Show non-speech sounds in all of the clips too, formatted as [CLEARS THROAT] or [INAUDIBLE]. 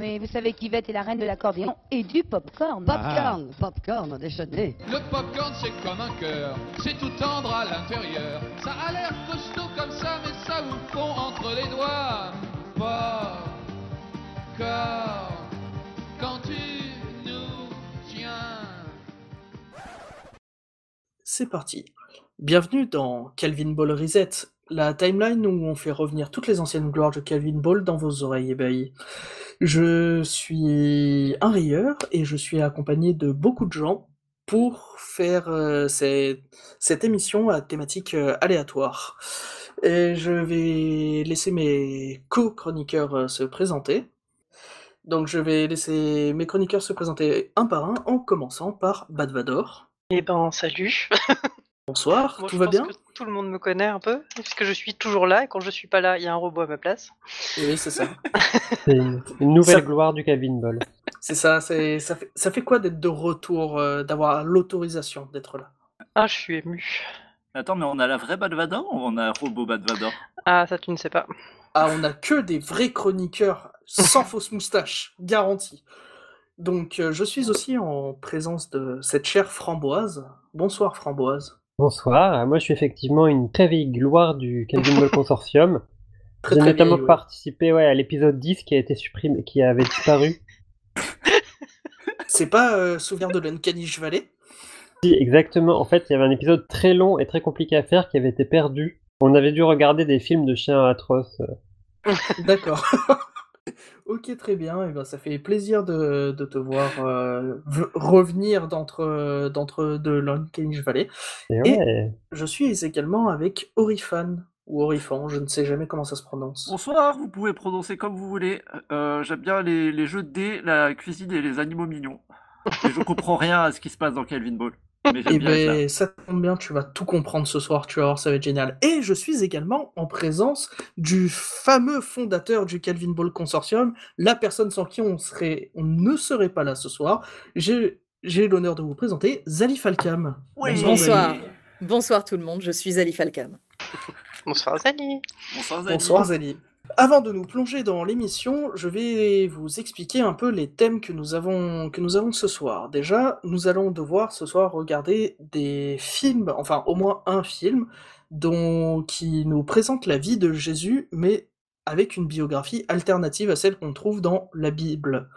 mais vous savez qu'Yvette est la reine de l'accordéon et du popcorn. Popcorn, popcorn, déjeuner. Le popcorn c'est comme un cœur, c'est tout tendre à l'intérieur. Ça a l'air costaud comme ça, mais ça vous fond entre les doigts. Popcorn, quand tu nous tiens. C'est parti. Bienvenue dans Calvin Ball Reset, la timeline où on fait revenir toutes les anciennes gloires de Calvin Ball dans vos oreilles ébahies. Je suis un rieur et je suis accompagné de beaucoup de gens pour faire euh, cette, cette émission à thématique euh, aléatoire. Et je vais laisser mes co-chroniqueurs euh, se présenter. Donc je vais laisser mes chroniqueurs se présenter un par un en commençant par Badvador. Eh ben, salut. [LAUGHS] Bonsoir, Moi, tout je va pense bien que tout le monde me connaît un peu, puisque je suis toujours là, et quand je suis pas là, il y a un robot à ma place. Oui, c'est ça. [LAUGHS] C'est une, une nouvelle Ça- gloire du Calvin Ball. C'est ça, c'est ça fait, ça fait quoi d'être de retour, euh, d'avoir l'autorisation d'être là? Ah, je suis ému. Attends, mais on a la vraie Badvador ou on a un robot Badvador Ah, ça, tu ne sais pas. Ah, on a que des vrais chroniqueurs sans [LAUGHS] fausse moustache, garantie. Donc, euh, je suis aussi en présence de cette chère Framboise. Bonsoir Framboise. Bonsoir, moi je suis effectivement une très vieille gloire du Calvin Ball [LAUGHS] Consortium. J'ai notamment vieille, ouais. participé ouais, à l'épisode 10 qui a été supprimé, qui avait disparu. C'est pas euh, souvenir de l'Uncanny Valley? Si, exactement, en fait il y avait un épisode très long et très compliqué à faire qui avait été perdu. On avait dû regarder des films de chiens atroces. [LAUGHS] D'accord. [LAUGHS] ok, très bien. Et ben, ça fait plaisir de, de te voir euh, revenir d'entre d'entre de l'Uncanny Valley. Et Je suis également avec Orifan, ou Orifan, je ne sais jamais comment ça se prononce. Bonsoir, vous pouvez prononcer comme vous voulez. Euh, J'aime bien les, les jeux de dés, la cuisine et les animaux mignons. Et je comprends rien à ce qui se passe dans Calvin Ball. Mais j'aime Et là. ben, ça tombe bien, tu vas tout comprendre ce soir, tu vas voir, ça va être génial. Et je suis également en présence du fameux fondateur du Calvin Ball Consortium, la personne sans qui on, serait, on ne serait pas là ce soir. J'ai l'honneur de vous présenter Zali Falcam. Oui. Bonsoir. Zali. Bonsoir tout le monde, je suis Ali Falcam. Bonsoir, Zali. Bonsoir, Zali. Bonsoir Zali. Avant de nous plonger dans l'émission, je vais vous expliquer un peu les thèmes que nous avons que nous avons ce soir. Déjà, nous allons devoir ce soir regarder des films, enfin au moins un film, dont qui nous présente la vie de Jésus, mais avec une biographie alternative à celle qu'on trouve dans la Bible.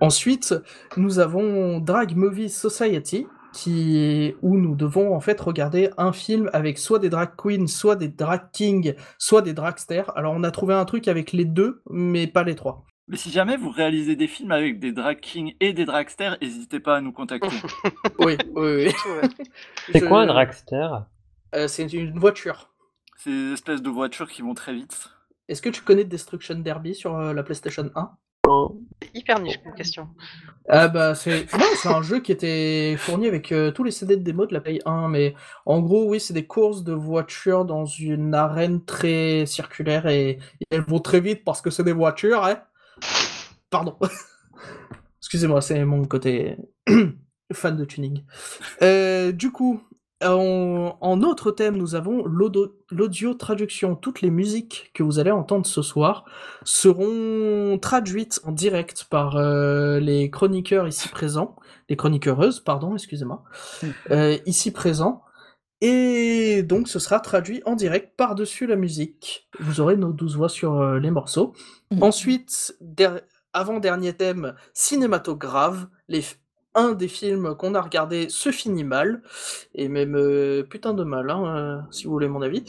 Ensuite, nous avons Drag Movie Society, qui où nous devons en fait regarder un film avec soit des drag queens, soit des drag kings, soit des dragsters. Alors on a trouvé un truc avec les deux, mais pas les trois. Mais si jamais vous réalisez des films avec des drag kings et des dragsters, n'hésitez pas à nous contacter. [LAUGHS] Oui, oui, oui. C'est quoi un dragster? Euh, C'est une voiture. Ces espèces de voitures qui vont très vite. Est-ce que tu connais Destruction Derby sur euh, la PlayStation 1 C'est hyper niche comme question. Ah bah c'est un jeu qui était fourni avec euh, tous les CD de démo de la Play 1, mais en gros oui c'est des courses de voitures dans une arène très circulaire et, et elles vont très vite parce que c'est des voitures, hein. Pardon. [LAUGHS] Excusez-moi, c'est mon côté [CLEARS THROAT] fan de tuning. Euh, du coup, en, en autre thème, nous avons l'audio traduction. Toutes les musiques que vous allez entendre ce soir seront traduites en direct par euh, les chroniqueurs ici présents, les chroniqueuses, pardon, excusez-moi, euh, ici présents. Et donc ce sera traduit en direct par-dessus la musique. Vous aurez nos douze voix sur euh, les morceaux. Ensuite, der- avant-dernier thème, cinématographe. Les un des films qu'on a regardé se finit mal, et même euh, putain de mal, hein, euh, si vous voulez mon avis.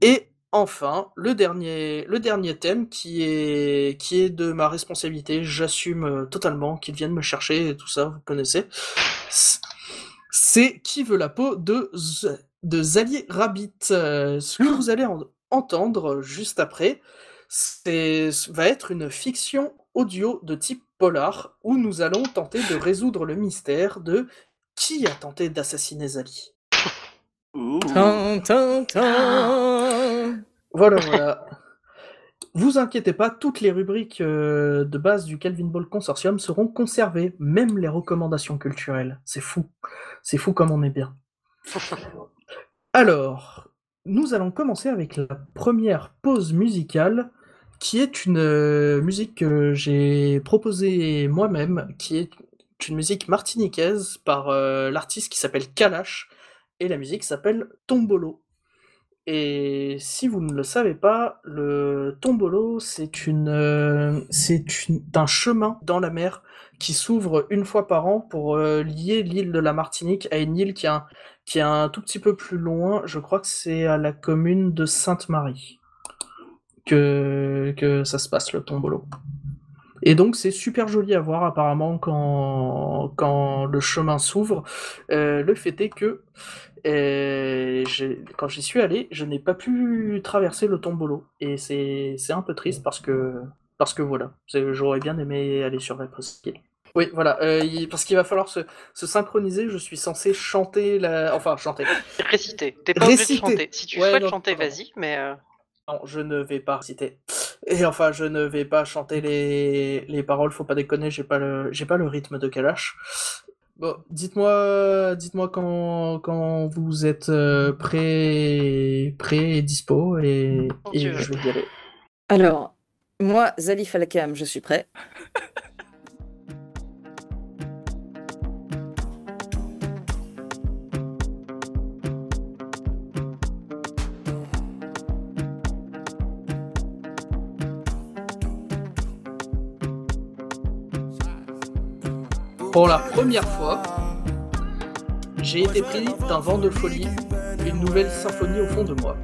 Et enfin, le dernier, le dernier thème qui est, qui est de ma responsabilité, j'assume euh, totalement qu'ils viennent me chercher et tout ça, vous connaissez. C'est qui veut la peau de, de Zali Rabbit. Ce que vous allez en- entendre juste après, c'est va être une fiction audio de type polar où nous allons tenter de résoudre le mystère de qui a tenté d'assassiner Zali. Tan. Voilà, voilà. Vous inquiétez pas, toutes les rubriques euh, de base du Calvin Ball Consortium seront conservées, même les recommandations culturelles. C'est fou. C'est fou comme on est bien. [LAUGHS] Alors, nous allons commencer avec la première pause musicale qui est une euh, musique que j'ai proposée moi-même, qui est une musique martiniquaise par euh, l'artiste qui s'appelle Kalash, et la musique s'appelle Tombolo. Et si vous ne le savez pas, le Tombolo, c'est une, euh, c'est un chemin dans la mer qui s'ouvre une fois par an pour lier l'île de la Martinique à une île qui est qui est un tout petit peu plus loin. Je crois que c'est à la commune de Sainte-Marie que, que ça se passe, le Tombolo. Et donc c'est super joli à voir apparemment quand, quand le chemin s'ouvre. Euh, le fait est que euh, quand j'y suis allé, je n'ai pas pu traverser le Tombolo. Et c'est un peu triste parce que, parce que voilà, j'aurais bien aimé aller sur la presqu'île. Oui, voilà, euh, il- parce qu'il va falloir se, se synchroniser. Je suis censé chanter la. Enfin, chanter. Réciter. T'es pas obligé de chanter. Si tu Ouais, souhaites non, chanter, vas-y, mais. euh, Non, je ne vais pas réciter. Et enfin, je ne vais pas chanter les, les paroles, faut pas déconner, j'ai pas le, j'ai pas le rythme de Kalash. Bon, dites-moi, dites-moi quand, quand vous êtes euh, prêt, prêt et dispo, et, je vais y aller. Alors, moi, Zalif Alkam, je suis prêt. [LAUGHS] Pour la première fois, j'ai été pris d'un vent de folie, une nouvelle symphonie au fond de moi.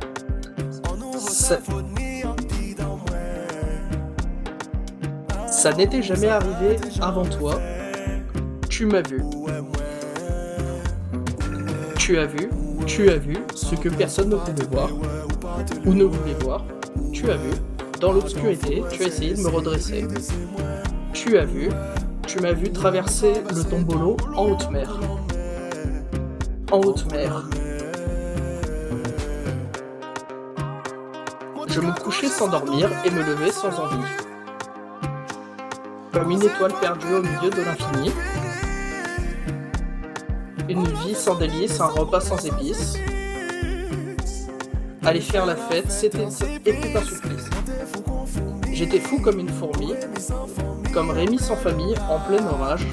Ça, n'était jamais arrivé avant toi. Tu m'as vu. Tu as vu, tu as vu ce que personne ne pouvait voir ou ne voulait voir. Tu as vu. Dans l'obscurité, tu as essayé de me redresser. Tu as vu, tu m'as vu traverser le tombolo en haute mer. En haute mer. Je me couchais sans dormir et me levais sans envie. Comme une étoile perdue au milieu de l'infini. Une vie sans délices, un repas sans épices. Aller faire la fête, c'était était un supplice. J'étais fou comme une fourmi, comme Rémi sans famille, en plein orage.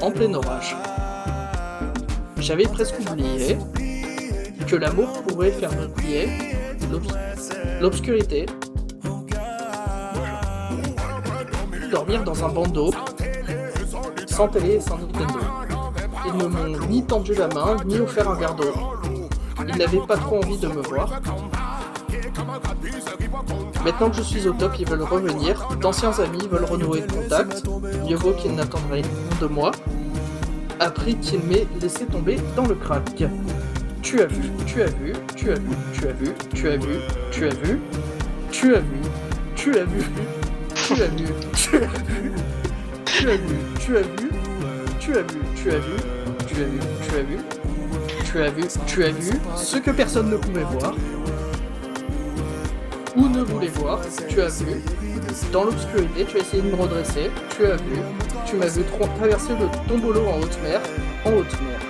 En plein orage. J'avais presque oublié que l'amour pourrait faire briller l'obs- l'obscurité, dormir dans un bandeau, sans télé et sans Nintendo. Ils ne m'ont ni tendu la main, ni offert un verre d'eau. Ils n'avaient pas trop envie de me voir. Maintenant que je suis au top, ils veulent revenir. D'anciens amis veulent renouer le contact. Mieux vaut qu'ils rien de moi. Appris qu'il m'ait laissé tomber dans le crack. Tu as vu, tu as vu, tu as vu, tu as vu, tu as vu, tu as vu, tu as vu, tu as vu, tu as vu, tu as vu, tu as vu, tu as vu, tu as vu, tu as vu, tu as vu, tu as vu, tu as vu, tu as vu ce que personne ne pouvait voir tu as vu. Dans l'obscurité, tu as essayé de me redresser, tu as vu. Tu m'as vu tra- traverser le tombolo en haute mer, en haute mer.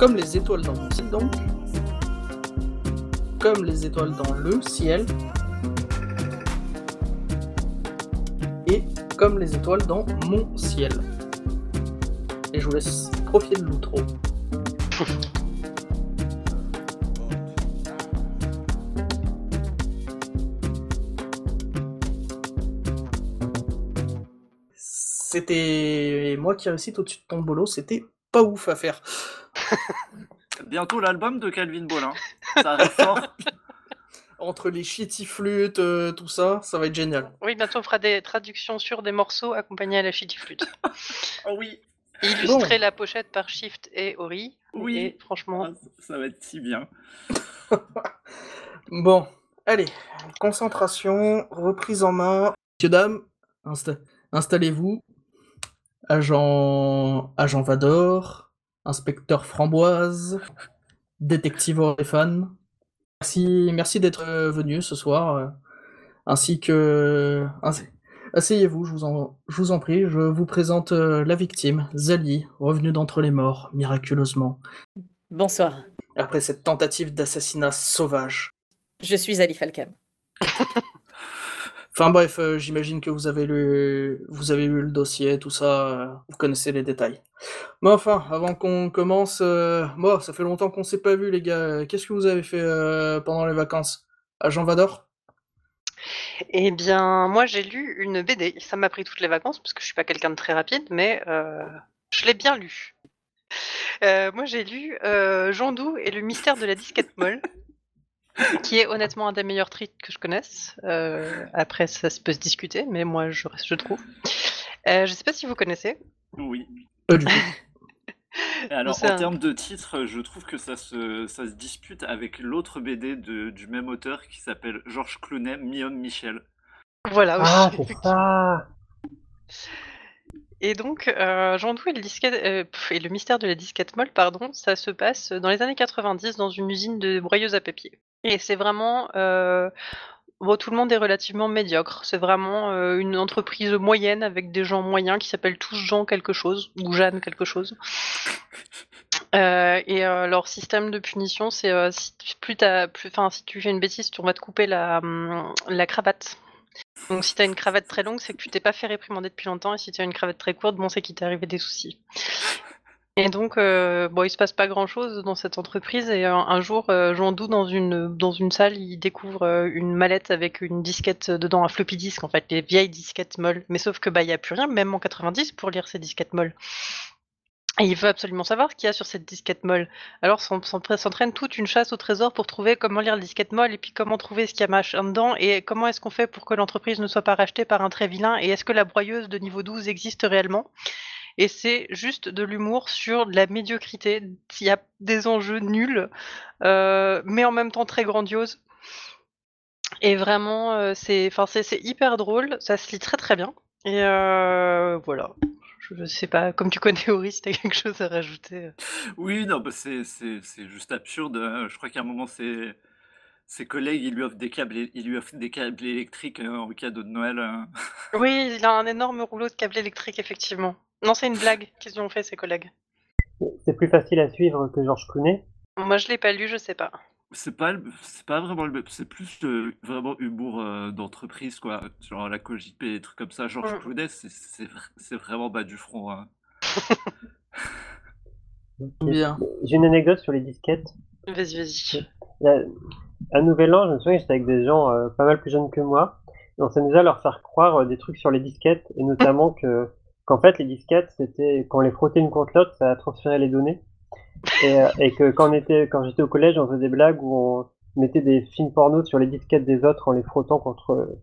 Comme les étoiles dans le ciel. Comme les étoiles dans le ciel. Et comme les étoiles dans mon ciel. Et je vous laisse profiter de l'outro. C'était moi qui récite au-dessus de ton bolo, c'était pas ouf à faire. [LAUGHS] Bientôt l'album de Calvin Bolin. Ça. [LAUGHS] Entre les shitty flûtes, euh, tout ça, ça va être génial. Oui, bientôt on fera des traductions sur des morceaux accompagnés à la shitty flûte. [LAUGHS] Oh oui, Illustrer la pochette par Shift et Ori. Oui. Et franchement, Ah, ça va être si bien. Bon, Allez, concentration, reprise en main. Messieurs, dames, insta- installez-vous. Agent, agent Vador, inspecteur Framboise, détective Orifan. Merci, merci d'être euh, venu ce soir, euh, ainsi que. ainsi- Asseyez-vous, je vous en, je vous en prie. Je vous présente euh, la victime, Zali, revenue d'entre les morts, miraculeusement, Bonsoir. après cette tentative d'assassinat sauvage. Je suis Ali Falcam. [LAUGHS] Enfin bref, euh, j'imagine que vous avez lu, le dossier, tout ça, euh, vous connaissez les détails. Mais enfin, avant qu'on commence, euh, moi, ça fait longtemps qu'on s'est pas vu, les gars. Qu'est-ce que vous avez fait pendant les vacances? Agent Vador? Eh bien, moi j'ai lu une BD. Ça m'a pris toutes les vacances parce que je suis pas quelqu'un de très rapide, mais je l'ai bien lu. Moi j'ai lu Jean Doux et le mystère de la disquette molle, qui est honnêtement un des meilleurs treats que je connaisse. Euh, après, ça se peut se discuter, mais moi je, je trouve. Euh, je sais pas si vous connaissez. Oui. Du [LAUGHS] alors, en un- termes de titre, je trouve que ça se, ça se dispute avec l'autre BD de- du même auteur qui s'appelle Georges Clooney, Mi-homme Michel. Voilà. Ah, oui, c'est ça Et donc, euh, Jean Doux et le, disquette, euh, pff, et le mystère de la disquette molle, pardon, ça se passe dans les années 90 dans une usine de broyeuse à papier. Et c'est vraiment... euh, tout le monde est relativement médiocre. C'est vraiment euh, une entreprise moyenne avec des gens moyens qui s'appellent tous Jean quelque chose, ou Jeanne quelque chose. Euh, et leur système de punition, c'est si, plus t'as- plus, si tu fais une bêtise, on va te couper la, hum, la cravate. Donc si t'as une cravate très longue, c'est que tu t'es pas fait réprimander depuis longtemps, et si tu as une cravate très courte, bon, c'est qu'il t'est arrivé des soucis. Et donc, euh, bon, il se passe pas grand chose dans cette entreprise, et un jour, euh, Jean Doux, dans une, salle, il découvre euh, une mallette avec une disquette dedans, un floppy disk, en fait, les vieilles disquettes molles. Mais sauf que, bah, il y a plus rien, même en 90, pour lire ces disquettes molles. Et il veut absolument savoir ce qu'il y a sur cette disquette molle. Alors s'en- s'en- s'entraîne toute une chasse au trésor pour trouver comment lire la disquette molle et puis comment trouver ce qu'il y a machin dedans et comment est-ce qu'on fait pour que l'entreprise ne soit pas rachetée par un très vilain et est-ce que la broyeuse de niveau 12 existe réellement? Et c'est juste de l'humour sur de la médiocrité. Il y a des enjeux nuls, euh, mais en même temps très grandioses. Et vraiment, euh, c'est hyper drôle, ça se lit très très bien. Et euh, voilà. Je sais pas, comme tu connais Ori, si t'as quelque chose à rajouter. Oui, non, bah c'est juste absurde. hein. Je crois qu'à un moment, ses, ses collègues, ils lui offrent des câbles, ils lui offrent des câbles électriques en cadeau de Noël. hein. Oui, il a un énorme rouleau de câble électrique, effectivement. Non, c'est une blague qu'ils ont fait, ses collègues. C'est plus facile à suivre que Georges Clooney. Moi, je l'ai pas lu, je sais pas. C'est pas, le- c'est pas vraiment le même, c'est plus euh, vraiment humour euh, d'entreprise, quoi. Genre la Cogip et des trucs comme ça. Georges Mm. Clooney, c'est c'est vr- c'est vraiment bas du front. hein. [LAUGHS] Bien. J'ai une anecdote sur les disquettes. Vas-y, vas-y. La- À Nouvel An, je me souviens que j'étais avec des gens euh, pas mal plus jeunes que moi. Et on s'amusait à leur faire croire euh, des trucs sur les disquettes, et notamment que qu'en fait les disquettes, c'était quand on les frottait une contre l'autre, ça transférait les données. Et, euh, et que quand on était, quand j'étais au collège, on faisait des blagues où on mettait des films porno sur les disquettes des autres en les frottant contre euh,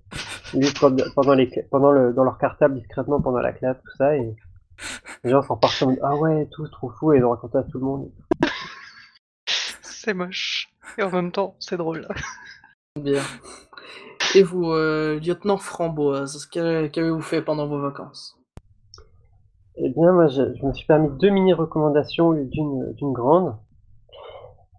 lui pendant pendant les pendant le dans leur cartable discrètement pendant la classe, tout ça. Et les gens s'en repartaient en mode ah ouais, tout trop fou, et ils ont raconté à tout le monde. C'est moche. Et en même temps, c'est drôle. Bien. Et vous, euh, lieutenant Framboise, qu'a- qu'avez-vous fait pendant vos vacances? Eh bien, moi, je, je me suis permis deux mini-recommandations, d'une d'une grande.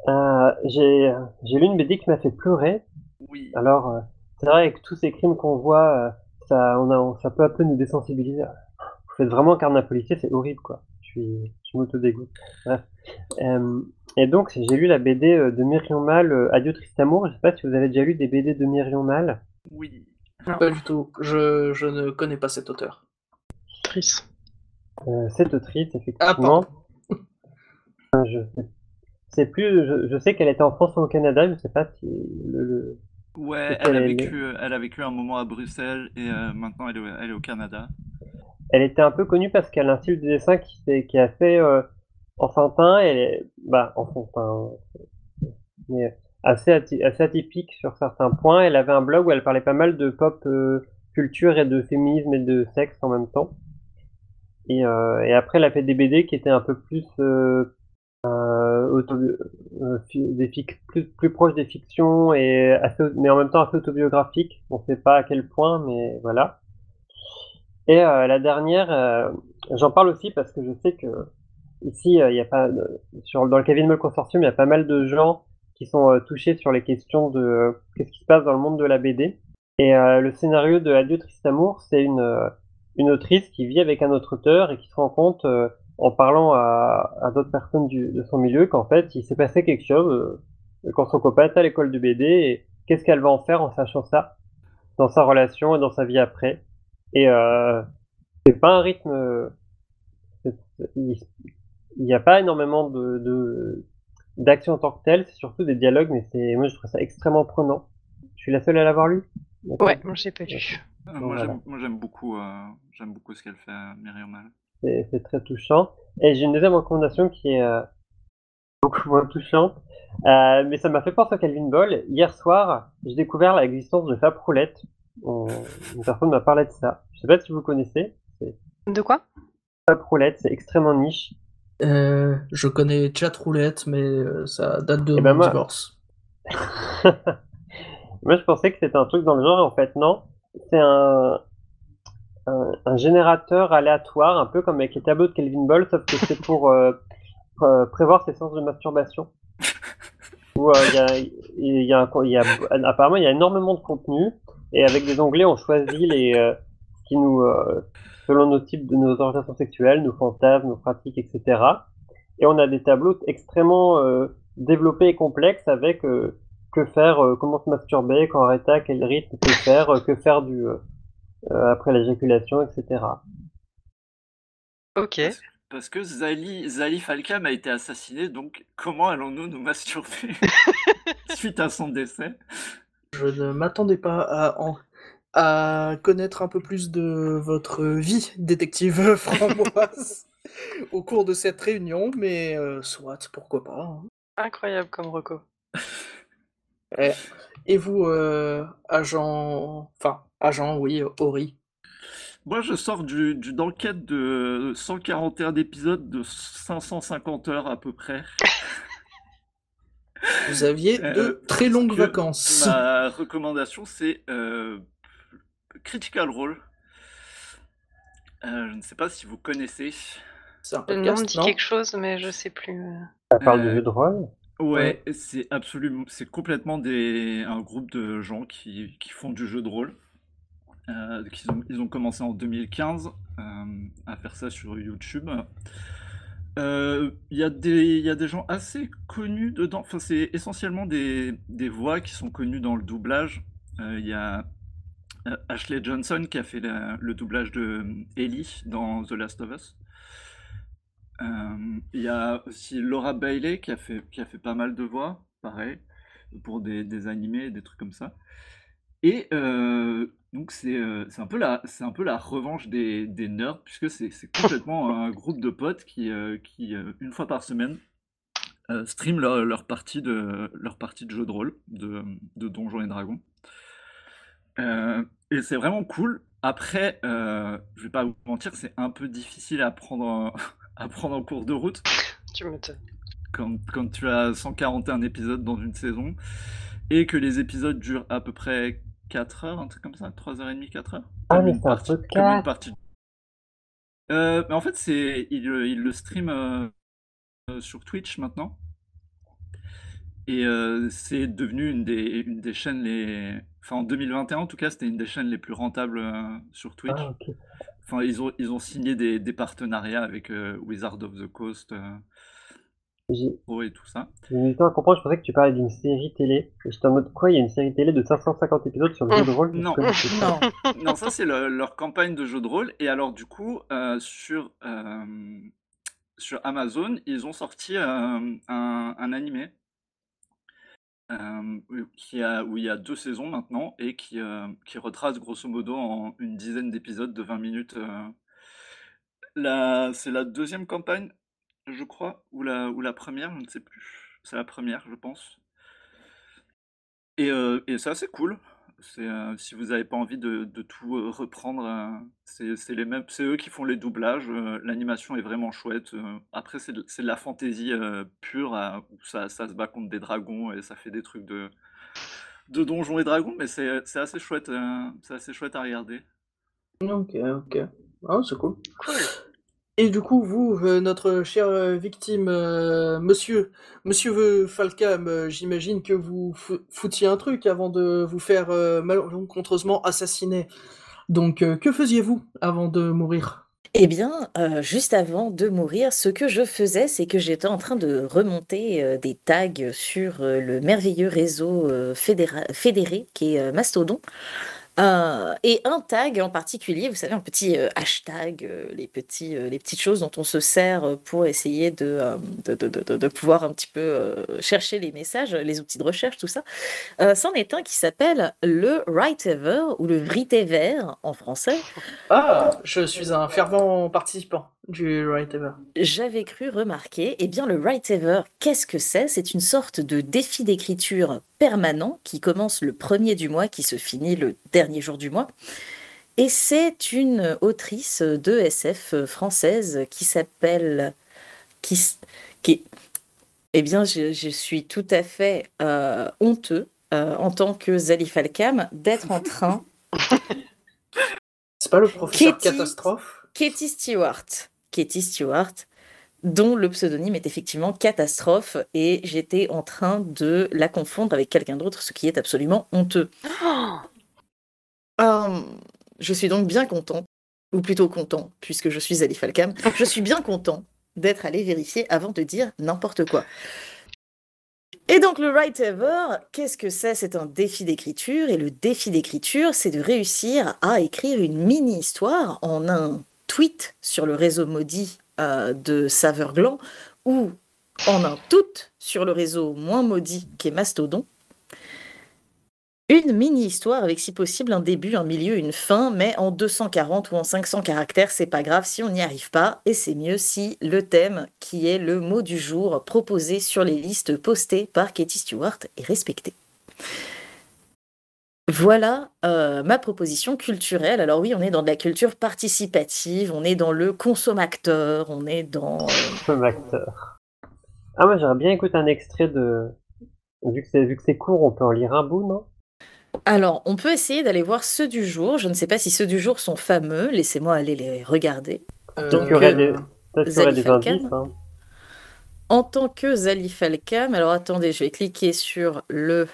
Euh, j'ai j'ai lu une BD qui m'a fait pleurer. Oui. Alors, euh, c'est vrai, avec tous ces crimes qu'on voit, euh, ça, on a, on- ça peut un peu nous désensibiliser. Vous faites vraiment un carnet policier, c'est horrible, quoi. Je suis, je m'auto-dégoûte. Bref. Euh, et donc, j'ai lu la BD de Myrion Mal, euh, Adieu triste amour. Je sais pas si vous avez déjà lu des BD de Myrion Mal. Oui. Pas du tout. Je, je ne connais pas cet auteur. Triste. Euh, cette autrice, Ah, effectivement. Euh, je sais, c'est plus, je, je sais qu'elle était en France ou au Canada, je sais pas si le, le- Ouais, elle a vécu, elle a vécu un moment à Bruxelles et euh, maintenant elle est, au- elle est au Canada. elle était un peu connue parce qu'elle a un style de dessin qui, s'est- qui a fait euh, enfantin, elle est, bah, enfantin, mais assez, ati- assez atypique sur certains points. Elle avait un blog où elle parlait pas mal de pop euh, culture et de féminisme et de sexe en même temps. Et, euh, et après, elle a fait des BD qui étaient un peu plus euh, euh, plus, proches des fictions et mais en même temps assez autobiographiques. On sait pas à quel point, mais voilà. Et la dernière, j'en parle aussi parce que je sais que ici, il y a pas de- dans le Kevin Moll Consortium, il y a pas mal de gens qui sont touchés sur les questions de qu'est-ce qui se passe dans le monde de la BD. Et le scénario de Adieu Triste Amour, c'est une une autrice qui vit avec un autre auteur et qui se rend compte euh, en parlant à, à d'autres personnes du, de son milieu qu'en fait il s'est passé quelque chose euh, quand son copain est à l'école de BD et qu'est-ce qu'elle va en faire en sachant ça dans sa relation et dans sa vie après. Et euh, c'est pas un rythme. euh, Il n'y a pas énormément de, d'action en tant que telle, c'est surtout des dialogues, mais c'est moi je trouve ça extrêmement prenant. Je suis la seule à l'avoir lu. Ouais, moi j'ai pas lu. Bon, moi, voilà. j'aime- beaucoup, euh, j'aime beaucoup ce qu'elle fait, euh, Myriam Mal. C'est très touchant. Et j'ai une deuxième recommandation qui est euh, beaucoup moins touchante. Euh, mais ça m'a fait penser à Calvin Ball. Hier soir, j'ai découvert l'existence de Fab Roulette. On- Une personne m'a parlé de ça. Je sais pas si vous connaissez. De quoi? Fab Roulette, c'est extrêmement niche. Euh, je connais Chat Roulette, mais ça date de Eh ben mon moi- divorce. [LAUGHS] Moi, je pensais que c'était un truc dans le genre, et en fait, non? C'est un, un, générateur aléatoire, un peu comme avec les tableaux de Kelvin Ball, sauf que c'est pour euh, pr- prévoir ses séances de masturbation. Où euh, apparemment, il y a énormément de contenu, et avec des onglets, on choisit les, euh, ce qui nous, euh, selon nos types de nos orientations sexuelles, nos fantasmes, nos pratiques, etc. Et on a des tableaux extrêmement euh, développés et complexes avec euh, que faire, euh, comment se masturber, quand arrêter, à quel rythme, que faire, euh, que faire du euh, après l'éjaculation, etc. Ok. Parce, que Zali, Zali Falcam a été assassiné, donc comment allons-nous nous masturber [LAUGHS] suite à son décès? Je ne m'attendais pas à, en- à connaître un peu plus de votre vie, détective [LAUGHS] framboise, au cours de cette réunion, mais euh, soit, pourquoi pas. hein. Incroyable comme reco. Eh, Et vous, euh, agent... Enfin, agent, oui, Ori. Moi, je sors du- d'une enquête de 141 épisodes de 550 heures à peu près. [LAUGHS] Vous aviez Euh, de très longues vacances. Ma recommandation, c'est euh, Critical Role. Euh, je ne sais pas si vous connaissez. Le nom me dit non? quelque chose, mais je sais plus. Ça parle de jeu de rôle? Ouais, c'est absolument, c'est complètement des, un groupe de gens qui, qui font du jeu de rôle. Euh, qu'ils ont, ils ont commencé en 2015 euh, à faire ça sur YouTube. Euh, Il y a des, il y a des gens assez connus dedans. Enfin, c'est essentiellement des, des voix qui sont connues dans le doublage. Euh, Il y a euh, Ashley Johnson qui a fait la- le doublage de Ellie dans The Last of Us. Euh, Il y a aussi Laura Bailey qui a fait, qui a fait pas mal de voix, pareil, pour des, des animés, des trucs comme ça. Et euh, donc c'est euh, un peu la, un peu la revanche des, des nerds, puisque c'est complètement [LAUGHS] un groupe de potes qui, euh, qui une fois par semaine, streament leur, leur partie de, leur partie de jeu de rôle, de, de Donjons et Dragons. Et c'est vraiment cool. Après, je vais pas vous mentir, c'est un peu difficile à prendre, en- à prendre en cours de route Tu m'étonnes. quand, quand tu as 141 épisodes dans une saison et que les épisodes durent à peu près 4 heures, un truc comme ça, 3h30, 4 heures. Ah, Comme mais c'est un partie- comme une podcast. partie. Euh, mais en fait, c'est il, le- il le stream euh, euh, sur Twitch maintenant. Et euh, c'est devenu une des, une des chaînes les. Enfin, en 2021, en tout cas, c'était une des chaînes les plus rentables euh, sur Twitch. Ah. Enfin, ils ont, ils ont signé des, des partenariats avec euh, Wizard of the Coast euh, et tout ça. à comprendre, je pensais que tu parlais d'une série télé. J'étais en mode quoi, il y a une série télé de 550 épisodes sur le jeu de rôle Non. Non. [LAUGHS] Non, ça c'est le- leur campagne de jeu de rôle. Et alors du coup, euh, sur, euh, sur Amazon, ils ont sorti euh, un, un animé euh, où il y a deux saisons maintenant et qui, euh, retrace grosso modo en une dizaine d'épisodes de 20 minutes. euh. C'est la deuxième campagne, je crois, ou la, première, je ne sais plus. C'est la première, je pense. Et, euh, et c'est cool. C'est, euh, si vous n'avez pas envie de, de tout euh, reprendre, euh, c'est c'est les mêmes, c'est eux qui font les doublages. euh, L'animation est vraiment chouette. euh, Après, c'est de, c'est de la fantaisie euh, pure, euh, où ça, ça se bat contre des dragons et ça fait des trucs de, de donjons et dragons, mais c'est c'est assez chouette, euh, c'est assez chouette à regarder. Ok, ok. Ah, c'est cool. Et du coup, vous, euh, notre chère euh, victime, euh, monsieur, monsieur Falcam, j'imagine que vous fou- foutiez un truc avant de vous faire malencontreusement assassiner. Donc, que faisiez-vous avant de mourir? Eh bien, juste avant de mourir, ce que je faisais, c'est que j'étais en train de remonter des tags sur le merveilleux réseau fédéré qui est Mastodon. Euh, et un tag en particulier, vous savez, un petit euh, hashtag, euh, les, petits, les petites choses dont on se sert pour essayer de, de, de- pouvoir un petit peu chercher les messages, les outils de recherche, tout ça. C'en est un qui s'appelle le Writever ou le Vritever en français. Ah, je suis un fervent participant du Right Ever. J'avais cru remarquer, eh bien le Writever, qu'est-ce que c'est? C'est une sorte de défi d'écriture permanent qui commence le premier du mois, qui se finit le dernier jour du mois. Et c'est une autrice de SF française qui s'appelle... Qui, qui, eh bien, je, je suis tout à fait euh, honteux euh, en tant que Zali Falcam d'être en train [LAUGHS] C'est pas le professeur Katie- Catastrophe? Katie Stewart. Katie Stewart, dont le pseudonyme est effectivement Catastrophe, et j'étais en train de la confondre avec quelqu'un d'autre, ce qui est absolument honteux. Hum, je suis donc bien content, ou plutôt content, puisque je suis Ali Falcam, je suis bien content d'être allé vérifier avant de dire n'importe quoi. Et donc le Write Ever, qu'est-ce que c'est? C'est un défi d'écriture, et le défi d'écriture, c'est de réussir à écrire une mini-histoire en un tweet sur le réseau maudit euh, de Saverglan, ou en un tout sur le réseau moins maudit qu'est Mastodon. Une mini-histoire avec si possible un début, un milieu, une fin, mais en 240 ou en 500 caractères, c'est pas grave si on n'y arrive pas, et c'est mieux si le thème, qui est le mot du jour proposé sur les listes postées par Katie Stewart, est respecté. Voilà euh, ma proposition culturelle. Alors oui, on est dans de la culture participative, on est dans le consommateur, on est dans... euh, Comme acteur. Ah, moi j'aurais bien écouté un extrait de. Vu que c'est vu que c'est court, on peut en lire un bout, non? Alors, on peut essayer d'aller voir ceux du jour. Je ne sais pas si ceux du jour sont fameux. Laissez-moi aller les regarder. Euh, Peut-être qu'il y aurait des, peut-être qu'il y aurait Zali des Falcam. indices. Hein. En tant que Zali Falcam, alors attendez, je vais cliquer sur le...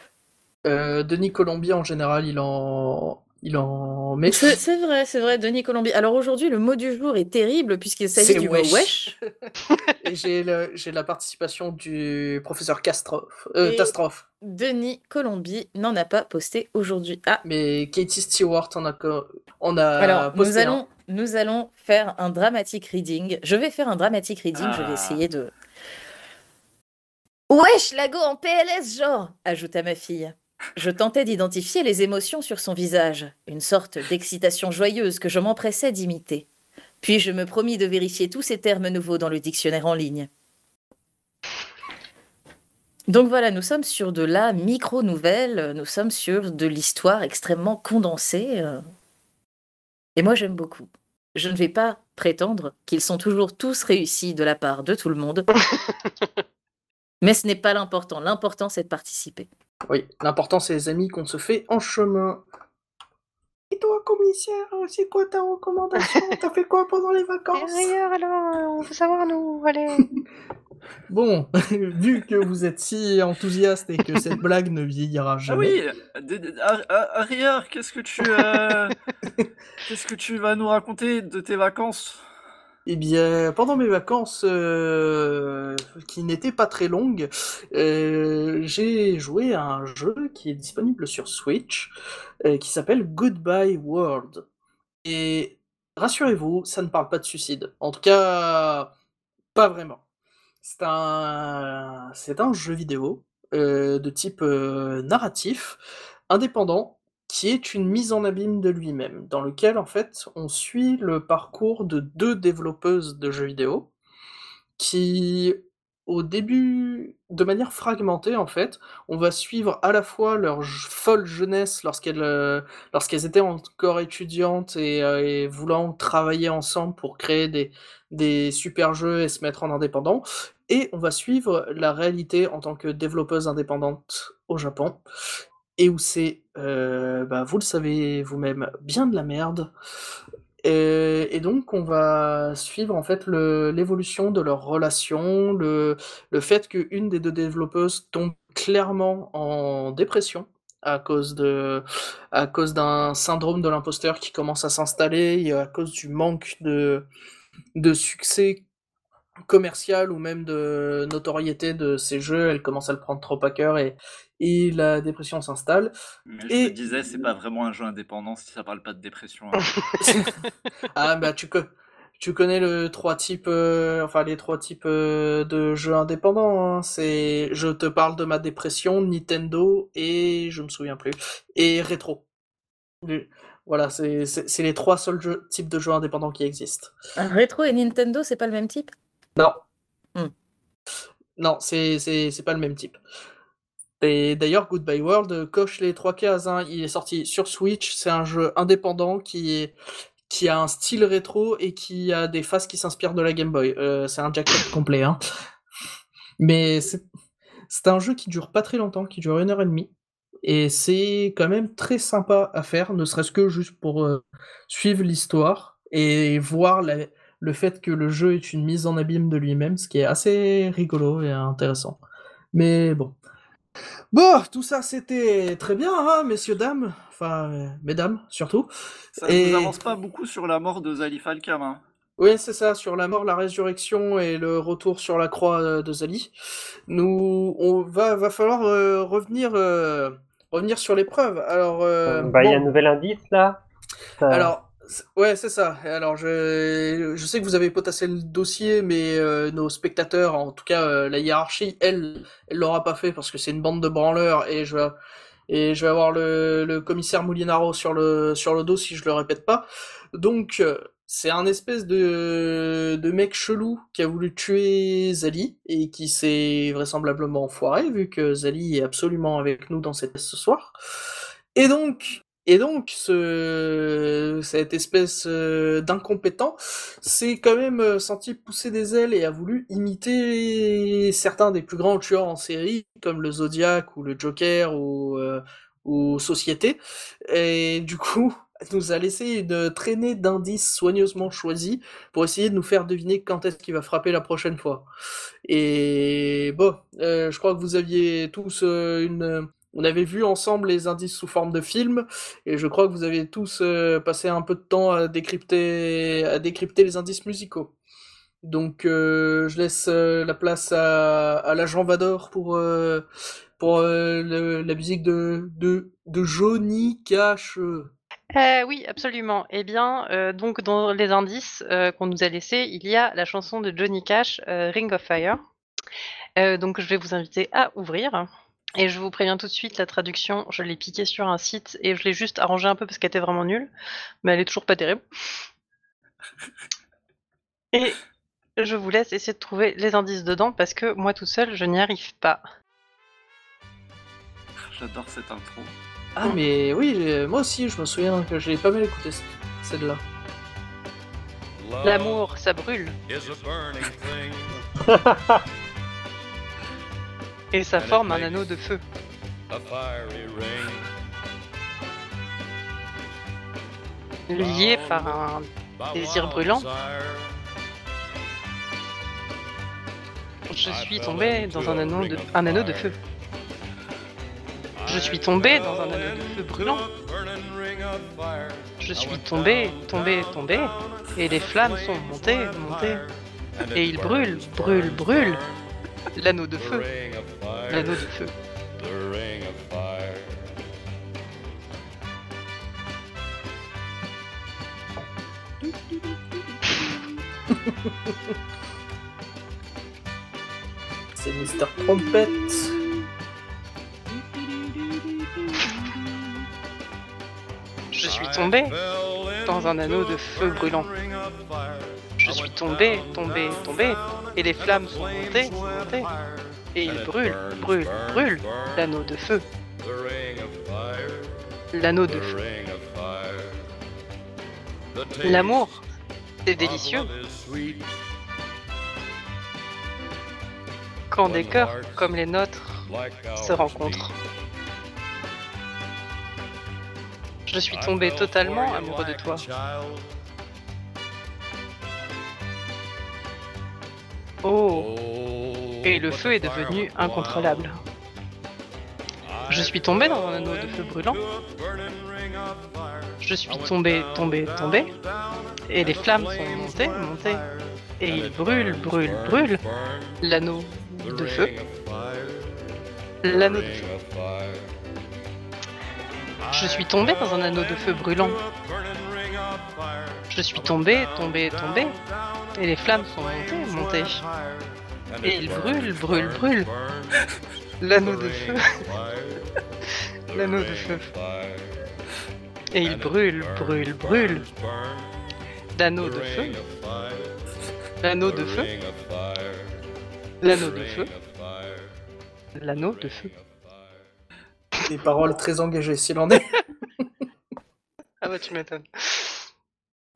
euh, Denis Colombier, en général, il en, il en met. C'est vrai, c'est vrai, Denis Colombier. Alors aujourd'hui, le mot du jour est terrible puisqu'il s'agit C'est du wesh. wesh. [LAUGHS] J'ai le- j'ai la participation du professeur Castrophe, euh. Denis Colombier n'en a pas posté aujourd'hui. Ah, Mais Katie Stewart en a, on a Alors, posté nous un. allons, nous allons faire un dramatic reading. Je vais faire un dramatic reading, je vais Ah. essayer de... Wesh, Lago en PLS, genre ajouta ma fille. Je tentais d'identifier les émotions sur son visage, une sorte d'excitation joyeuse que je m'empressais d'imiter. Puis je me promis de vérifier tous ces termes nouveaux dans le dictionnaire en ligne. Donc voilà, nous sommes sur de la micro-nouvelle, nous sommes sur de l'histoire extrêmement condensée. euh, et moi, j'aime beaucoup. Je ne vais pas prétendre qu'ils sont toujours tous réussis de la part de tout le monde. [LAUGHS] Mais ce n'est pas l'important. L'important, c'est de participer. Oui, l'important c'est les amis qu'on se fait en chemin. Et toi, commissaire, c'est quoi ta recommandation? [LAUGHS] T'as fait quoi pendant les vacances? Ailleurs alors, on veut savoir nous, allez. [LAUGHS] Bon, [LAUGHS] vu que vous êtes si enthousiaste et que cette blague ne vieillira Ah jamais. oui, Ar- Ar- Arrière, qu'est-ce que tu euh, qu'est-ce que tu vas nous raconter de tes vacances? Eh bien, pendant mes vacances, euh, qui n'étaient pas très longues, euh, j'ai joué à un jeu qui est disponible sur Switch, euh, qui s'appelle Goodbye World. Et rassurez-vous, ça ne parle pas de suicide. En tout cas, pas vraiment. C'est un, c'est un jeu vidéo de type narratif, indépendant, qui est une mise en abîme de lui-même, dans lequel en fait on suit le parcours de deux développeuses de jeux vidéo qui au début, de manière fragmentée en fait, on va suivre à la fois leur folle jeunesse lorsqu'elles euh, lorsqu'elles étaient encore étudiantes et, euh, et voulant travailler ensemble pour créer des, des super jeux et se mettre en indépendant, et on va suivre la réalité en tant que développeuse indépendante au Japon, et où c'est, euh, bah, vous le savez vous-même, bien de la merde. Et, donc, on va suivre en fait l'évolution de leur relation, le, le fait qu'une des deux développeuses tombe clairement en dépression à cause d'un syndrome de l'imposteur qui commence à s'installer à cause du manque de, de succès commercial ou même de notoriété de ces jeux. Elle commence à le prendre trop à cœur et, et la dépression s'installe. Mais je Et- te disais, c'est pas vraiment un jeu indépendant si ça parle pas de dépression. hein. [LAUGHS] Ah bah tu, co- tu connais le trois types, euh, enfin les trois types euh, de jeux indépendants. hein. C'est, je te parle de ma dépression, Nintendo et je me souviens plus et rétro. Voilà, c'est les trois seuls jeux, types de jeux indépendants qui existent. Un rétro et Nintendo, c'est pas le même type? Non. Hmm. Non, c'est pas le même type. Et d'ailleurs, Goodbye World euh, coche les trois cases. hein. Il est sorti sur Switch. C'est un jeu indépendant qui est qui a un style rétro et qui a des faces qui s'inspirent de la Game Boy. Euh, c'est un jackpot complet. Hein. Mais c'est c'est un jeu qui dure pas très longtemps, qui dure une heure et demie. Et c'est quand même très sympa à faire, ne serait-ce que juste pour euh, suivre l'histoire et voir la- le fait que le jeu est une mise en abîme de lui-même, ce qui est assez rigolo et intéressant. Mais bon. Bon, tout ça c'était très bien, hein, messieurs, dames. Enfin, euh, mesdames, surtout. Ça ne Et- nous avance pas beaucoup sur la mort de Zali Falcam. hein. Oui, c'est ça, sur la mort, la résurrection et le retour sur la croix euh, de Zali. Nous, on va, va falloir euh, revenir, euh, revenir sur l'épreuve. Alors, euh, bah, il y a un nouvel indice là. Ça- Alors, ouais, c'est ça. Alors, je, je sais que vous avez potassé le dossier, mais euh, nos spectateurs, en tout cas euh, la hiérarchie, elle, elle l'aura pas fait parce que c'est une bande de branleurs et je vais, et je vais avoir le, le commissaire Moulinaro sur le, sur le dos si je le répète pas. Donc, euh, c'est un espèce de, de mec chelou qui a voulu tuer Zali et qui s'est vraisemblablement foiré vu que Zali est absolument avec nous dans cette ce soir. Et donc, et donc, ce, cette espèce euh, d'incompétent s'est quand même euh, senti pousser des ailes et a voulu imiter certains des plus grands tueurs en série, comme le Zodiac ou le Joker ou, euh, ou Société. Et du coup, nous a laissé une traînée d'indices soigneusement choisis pour essayer de nous faire deviner quand est-ce qu'il va frapper la prochaine fois. Et bon, euh, je crois que vous aviez tous euh, une... On avait vu ensemble les indices sous forme de film, et je crois que vous avez tous euh, passé un peu de temps à décrypter, les indices musicaux. Donc euh, je laisse euh, la place à, à l'agent Vador pour, la musique de, Johnny Cash. Euh, oui, absolument. Eh bien, donc dans les indices qu'on nous a laissés, il y a la chanson de Johnny Cash, Ring of Fire. Donc je vais vous inviter à ouvrir. Et je vous préviens tout de suite, la traduction, je l'ai piquée sur un site et je l'ai juste arrangée un peu parce qu'elle était vraiment nulle, mais elle est toujours pas terrible. [LAUGHS] Et je vous laisse essayer de trouver les indices dedans parce que moi tout seul, je n'y arrive pas. J'adore cette intro. Ah mais oui, moi aussi je me souviens que j'ai pas mal écouté ce- celle-là. L'amour, ça brûle. [LAUGHS] Et ça forme un anneau de feu. Lié par un Désir brûlant. Je suis tombé dans un anneau de, un anneau de feu. Je suis tombé dans un anneau de feu brûlant. Je suis tombé, tombé, tombé. Et les flammes sont montées, montées. Et il brûle, brûle, brûle. L'anneau de feu. L'anneau de feu. The ring of fire. [LAUGHS] C'est Mister Trompette. Je suis tombé dans dans un anneau de feu brûlant. Je suis tombé, tombé, tombé, et les flammes sont montées, montées, et il brûle, brûle, brûle, l'anneau de feu, l'anneau de feu. L'amour, c'est délicieux quand des cœurs comme les nôtres se rencontrent. Je suis tombé totalement amoureux de toi. Oh, et le feu est devenu incontrôlable. Je suis tombé dans un anneau de feu brûlant. Je suis tombé, tombé, tombé, et les flammes sont montées, montées, et il brûle, brûle, brûle l'anneau de feu, l'anneau de feu. Je suis tombé dans un anneau de feu brûlant. Je suis tombé, tombé, tombé, et les flammes sont montées, montées, et il brûle, brûle, brûle [LAUGHS] l'anneau de feu, [LAUGHS] l'anneau de feu, et il brûle, brûle, brûle l'anneau de feu, l'anneau de feu, l'anneau de feu, l'anneau de feu. Des paroles très engagées, s'il en est. [LAUGHS] Ah bah tu m'étonnes.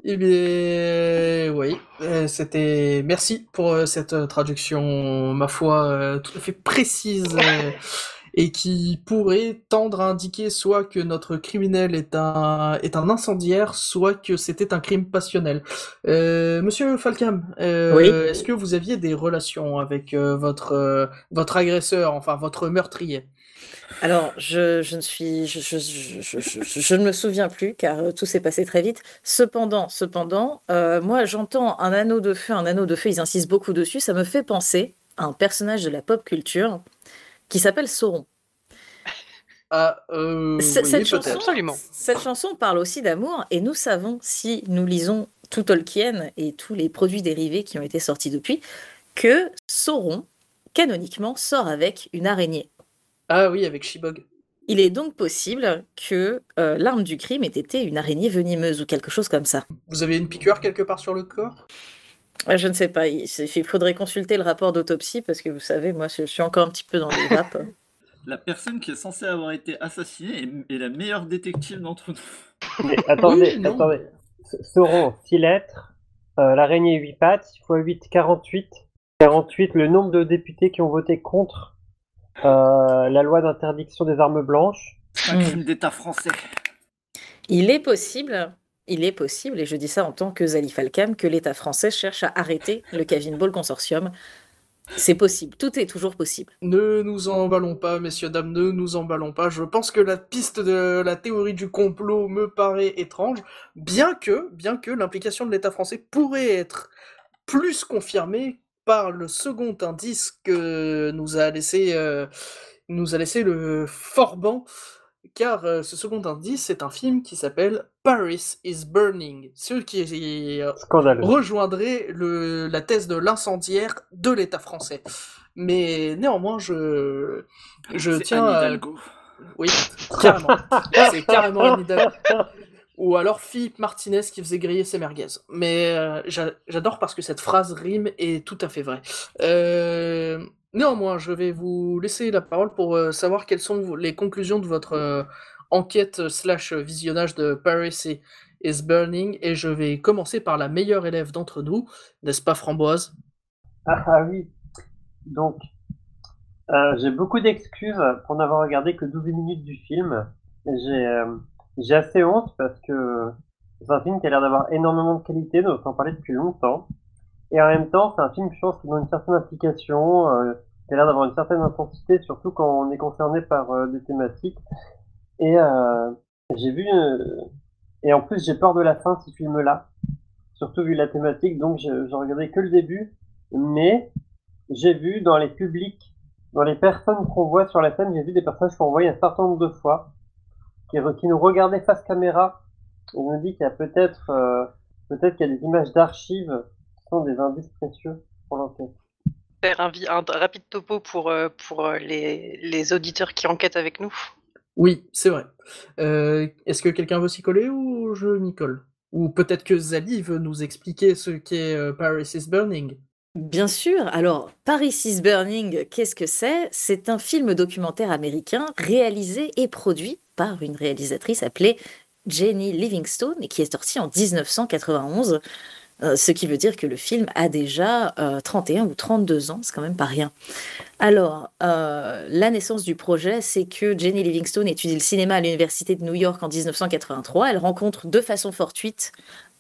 Eh bien, oui, euh, c'était. Merci pour euh, cette euh, traduction, ma foi, tout à fait précise et qui pourrait tendre à indiquer soit que notre criminel est un est un incendiaire, soit que c'était un crime passionnel. Euh, Monsieur Falcam, euh, Oui. est-ce que vous aviez des relations avec euh, votre votre agresseur, enfin votre meurtrier? Alors, je, je ne suis, je, je, je, je- je- je ne me souviens plus car euh, tout s'est passé très vite. Cependant, cependant, euh, moi j'entends un anneau de feu, un anneau de feu, ils insistent beaucoup dessus. Ça me fait penser à un personnage de la pop culture qui s'appelle Sauron. Ah, euh, oui, cette, chanson, Absolument. cette chanson parle aussi d'amour et nous savons, si nous lisons tout Tolkien et tous les produits dérivés qui ont été sortis depuis, que Sauron, canoniquement, sort avec une araignée. Ah oui, avec Shibog. Il est donc possible que euh, l'arme du crime ait été une araignée venimeuse ou quelque chose comme ça. Vous avez une piqûre quelque part sur le corps? Euh, Je ne sais pas, il, il faudrait consulter le rapport d'autopsie parce que vous savez, moi je suis encore un petit peu dans les vapes. [LAUGHS] La personne qui est censée avoir été assassinée est, est la meilleure détective d'entre nous. Mais attendez, Oui, attendez. Sauron, 6 lettres, euh, l'araignée 8 pattes, 6 x 8, 48. 48, le nombre de députés qui ont voté contre la loi d'interdiction des armes blanches. C'est un crime d'État français. Il est possible, il est possible, et je dis ça en tant que Zali Falcam, que l'État français cherche à arrêter le Kevin Ball Consortium. C'est possible, tout est toujours possible. Ne nous emballons pas, messieurs, dames, ne nous emballons pas. Je pense que la piste de la théorie du complot me paraît étrange, bien que, bien que l'implication de l'État français pourrait être plus confirmée par le second indice que nous a laissé, euh, nous a laissé le Forban, car euh, ce second indice, c'est un film qui s'appelle Paris is Burning, ce qui euh, rejoindrait le, la thèse de l'incendiaire de l'État français. Mais néanmoins, je, je C'est tiens à... Hidalgo. Oui, carrément. C'est carrément Anne Hidalgo. [LAUGHS] Ou alors Philippe Martinez qui faisait griller ses merguez. Mais euh, j'a- j'adore parce que cette phrase rime est tout à fait vraie. Euh, néanmoins, je vais vous laisser la parole pour euh, savoir quelles sont les conclusions de votre euh, enquête slash visionnage de Paris is- Burning. Et je vais commencer par la meilleure élève d'entre nous, n'est-ce pas Framboise? Ah, ah oui. Donc, j'ai beaucoup d'excuses pour n'avoir regardé que 12 minutes du film. J'ai j'ai assez honte parce que c'est un film qui a l'air d'avoir énormément de qualité, dont on parlait depuis longtemps. Et en même temps, c'est un film, je pense, qui a une certaine implication, euh, qui a l'air d'avoir une certaine intensité, surtout quand on est concerné par euh, des thématiques. Et euh, j'ai vu... euh, et en plus, j'ai peur de la fin de ce film-là, surtout vu la thématique, donc je, je regardais que le début. Mais j'ai vu dans les publics, dans les personnes qu'on voit sur la scène, j'ai vu des personnages qu'on voit un certain nombre de fois, qui, re- qui nous regardaient face caméra. Et je me dis qu'il y a peut-être euh, peut-être qu'il y a des images d'archives qui sont des indices précieux pour l'enquête. Faire un, rapide topo pour, euh, pour euh, les, les auditeurs qui enquêtent avec nous. Oui, c'est vrai. Euh, Est-ce que quelqu'un veut s'y coller ou je m'y colle? Ou peut-être que Zali veut nous expliquer ce qu'est euh, Paris is Burning? Bien sûr. Alors, Paris is Burning, qu'est-ce que c'est? C'est un film documentaire américain réalisé et produit par une réalisatrice appelée Jenny Livingstone et qui est sorti en 1991. euh, ce qui veut dire que le film a déjà euh, 31 ou 32 ans, c'est quand même pas rien. Alors, euh, la naissance du projet, c'est que Jenny Livingstone étudie le cinéma à l'Université de New York en 1983. Elle rencontre de façon fortuite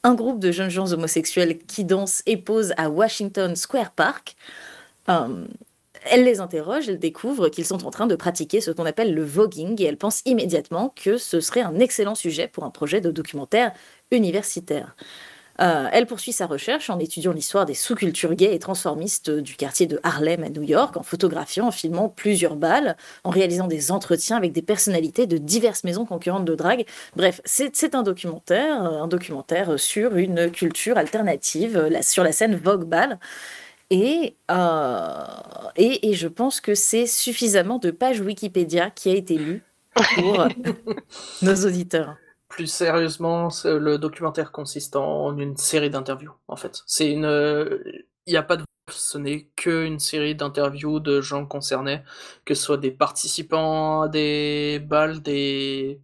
un groupe de jeunes gens homosexuels qui dansent et posent à Washington Square Park. Elle les interroge, elle découvre qu'ils sont en train de pratiquer ce qu'on appelle le voguing et elle pense immédiatement que ce serait un excellent sujet pour un projet de documentaire universitaire. Euh, elle poursuit sa recherche en étudiant l'histoire des sous-cultures gays et transformistes du quartier de Harlem à New York, en photographiant, en filmant plusieurs balles, en réalisant des entretiens avec des personnalités de diverses maisons concurrentes de drague. Bref, c'est un documentaire, euh, un documentaire sur une culture alternative, euh, sur la scène Vogue Ball. Et, euh, et, et je pense que c'est suffisamment de pages Wikipédia qui a été lu pour [LAUGHS] nos auditeurs. Plus sérieusement, le documentaire consiste en une série d'interviews, en fait. C'est une, il n'y a pas de, ce n'est qu'une série d'interviews de gens concernés, que ce soit des participants à des balles, des,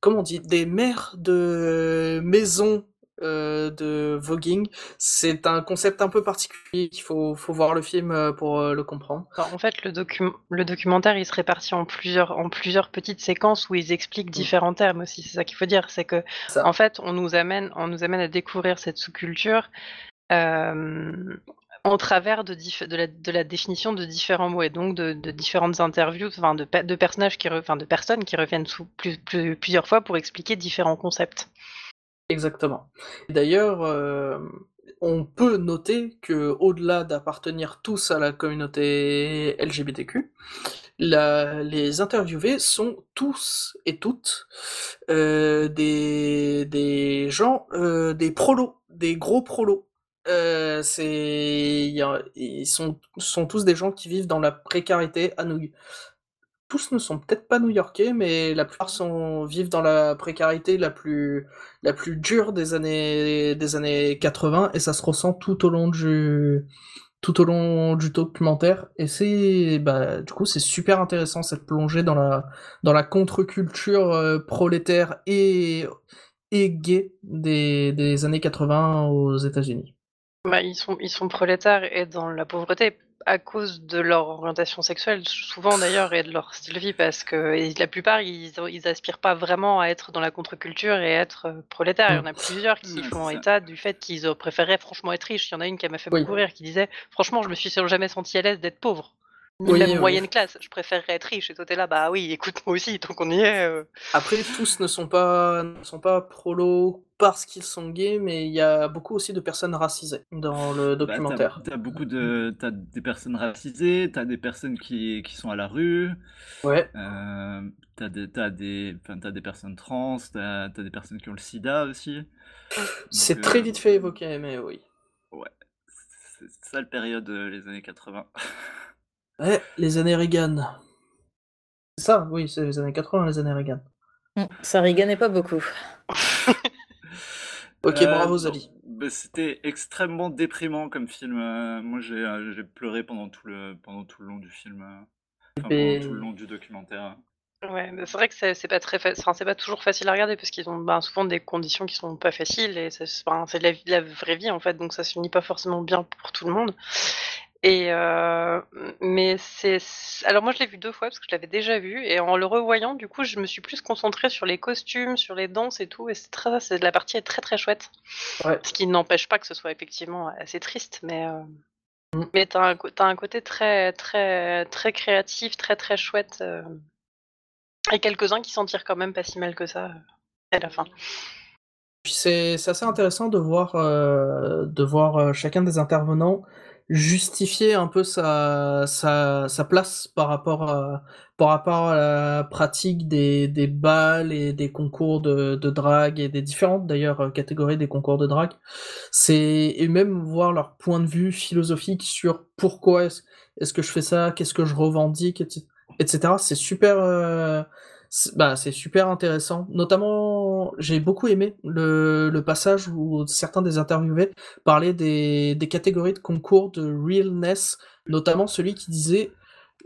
comment on dit, des maires de maisons euh, de voguing. C'est un concept un peu particulier. Il faut, faut voir le film euh, pour euh, le comprendre. En fait, le, docu- le documentaire, il se répartit en plusieurs, en plusieurs petites séquences où ils expliquent différents termes aussi. C'est ça qu'il faut dire. C'est que, Ça. en fait, on nous amène, on nous amène à découvrir cette sous-culture euh, au travers de, de, la, de la définition de différents mots et donc de, de différentes interviews, enfin de, pe- de personnages qui, re- de personnes qui reviennent sous plus, plus- plusieurs fois pour expliquer différents concepts. Exactement. D'ailleurs, euh, on peut noter que au-delà d'appartenir tous à la communauté LGBTQ, les interviewés sont tous et toutes euh, des, gens, euh, des prolos, des gros prolos. Ils sont, tous des gens qui vivent dans la précarité à New tous ne sont peut-être pas new-yorkais, mais la plupart sont, vivent dans la précarité la plus, la plus dure des années, des années 80, et ça se ressent tout au long du, tout au long du documentaire. Et c'est, bah, du coup, c'est super intéressant cette plongée dans la, dans la contre-culture euh, prolétaire et, et gay des, des années 80 aux États-Unis. Bah, ils, sont, ils sont prolétaires et dans la pauvreté à cause de leur orientation sexuelle, souvent d'ailleurs, et de leur style de vie, parce que et la plupart, ils, ils aspirent pas vraiment à être dans la contre-culture et être euh, prolétaires. Il y en a plusieurs qui Ouais, font état du fait qu'ils préféraient franchement être riches. Il y en a une qui m'a fait Oui. beaucoup rire, qui disait Franchement, je me suis jamais senti à l'aise d'être pauvre. Ni Oui, même oui. moyenne classe, je préférerais être riche. Et toi, t'es là, bah oui, écoute, moi aussi, tant qu'on y est. euh. Après, tous ne sont pas, ne sont pas prolos parce qu'ils sont gays, mais il y a beaucoup aussi de personnes racisées dans le Bah, documentaire. t'as, t'as beaucoup de, t'as des personnes racisées, t'as des personnes qui, qui sont à la rue, Ouais, euh, t'as des, t'as des, enfin, t'as des personnes trans, t'as, t'as des personnes qui ont le sida aussi. c'est Donc, très euh, vite fait évoqué, mais oui. C'est c'est ça le période euh, les années 80. [LAUGHS] Ouais, les années Reagan. C'est ça, oui, c'est les années 80, les années Reagan. Mm, Ça riganait pas beaucoup. [LAUGHS] Ok, Euh, bravo non, Zali. bah, c'était extrêmement déprimant comme film. euh, moi, j'ai euh, j'ai pleuré pendant tout le pendant tout le long du film, euh, enfin, Et- pendant tout le long du documentaire. Ouais, mais c'est vrai que c'est pas très, fa- enfin, c'est pas toujours facile à regarder parce qu'ils ont ben, souvent des conditions qui sont pas faciles et c'est de la, la vraie vie en fait, donc ça se finit pas forcément bien pour tout le monde. Et euh, mais c'est, alors moi je l'ai vu deux fois parce que je l'avais déjà vu et en le revoyant, du coup, je me suis plus concentrée sur les costumes, sur les danses et tout, et c'est très, c'est la partie est très très chouette. Ouais. Ce qui n'empêche pas que ce soit effectivement assez triste, mais euh, Mm. mais t'as un, t'as un côté très très très créatif, très très chouette. euh, et quelques-uns qui s'en tirent quand même pas si mal que ça euh, à la fin. Puis c'est assez intéressant de voir, de voir chacun des intervenants justifier un peu sa, sa, sa place par rapport à, par rapport à la pratique des, des balles et des concours de, de drague et des différentes d'ailleurs catégories des concours de drague. C'est et même voir leur point de vue philosophique sur pourquoi est-ce est-ce que je fais ça, qu'est-ce que je revendique, etc. etc. C'est super, euh, c'est bah, c'est super intéressant. Notamment, j'ai beaucoup aimé le, le passage où certains des interviewés parlaient des, des catégories de concours de realness, notamment celui qui disait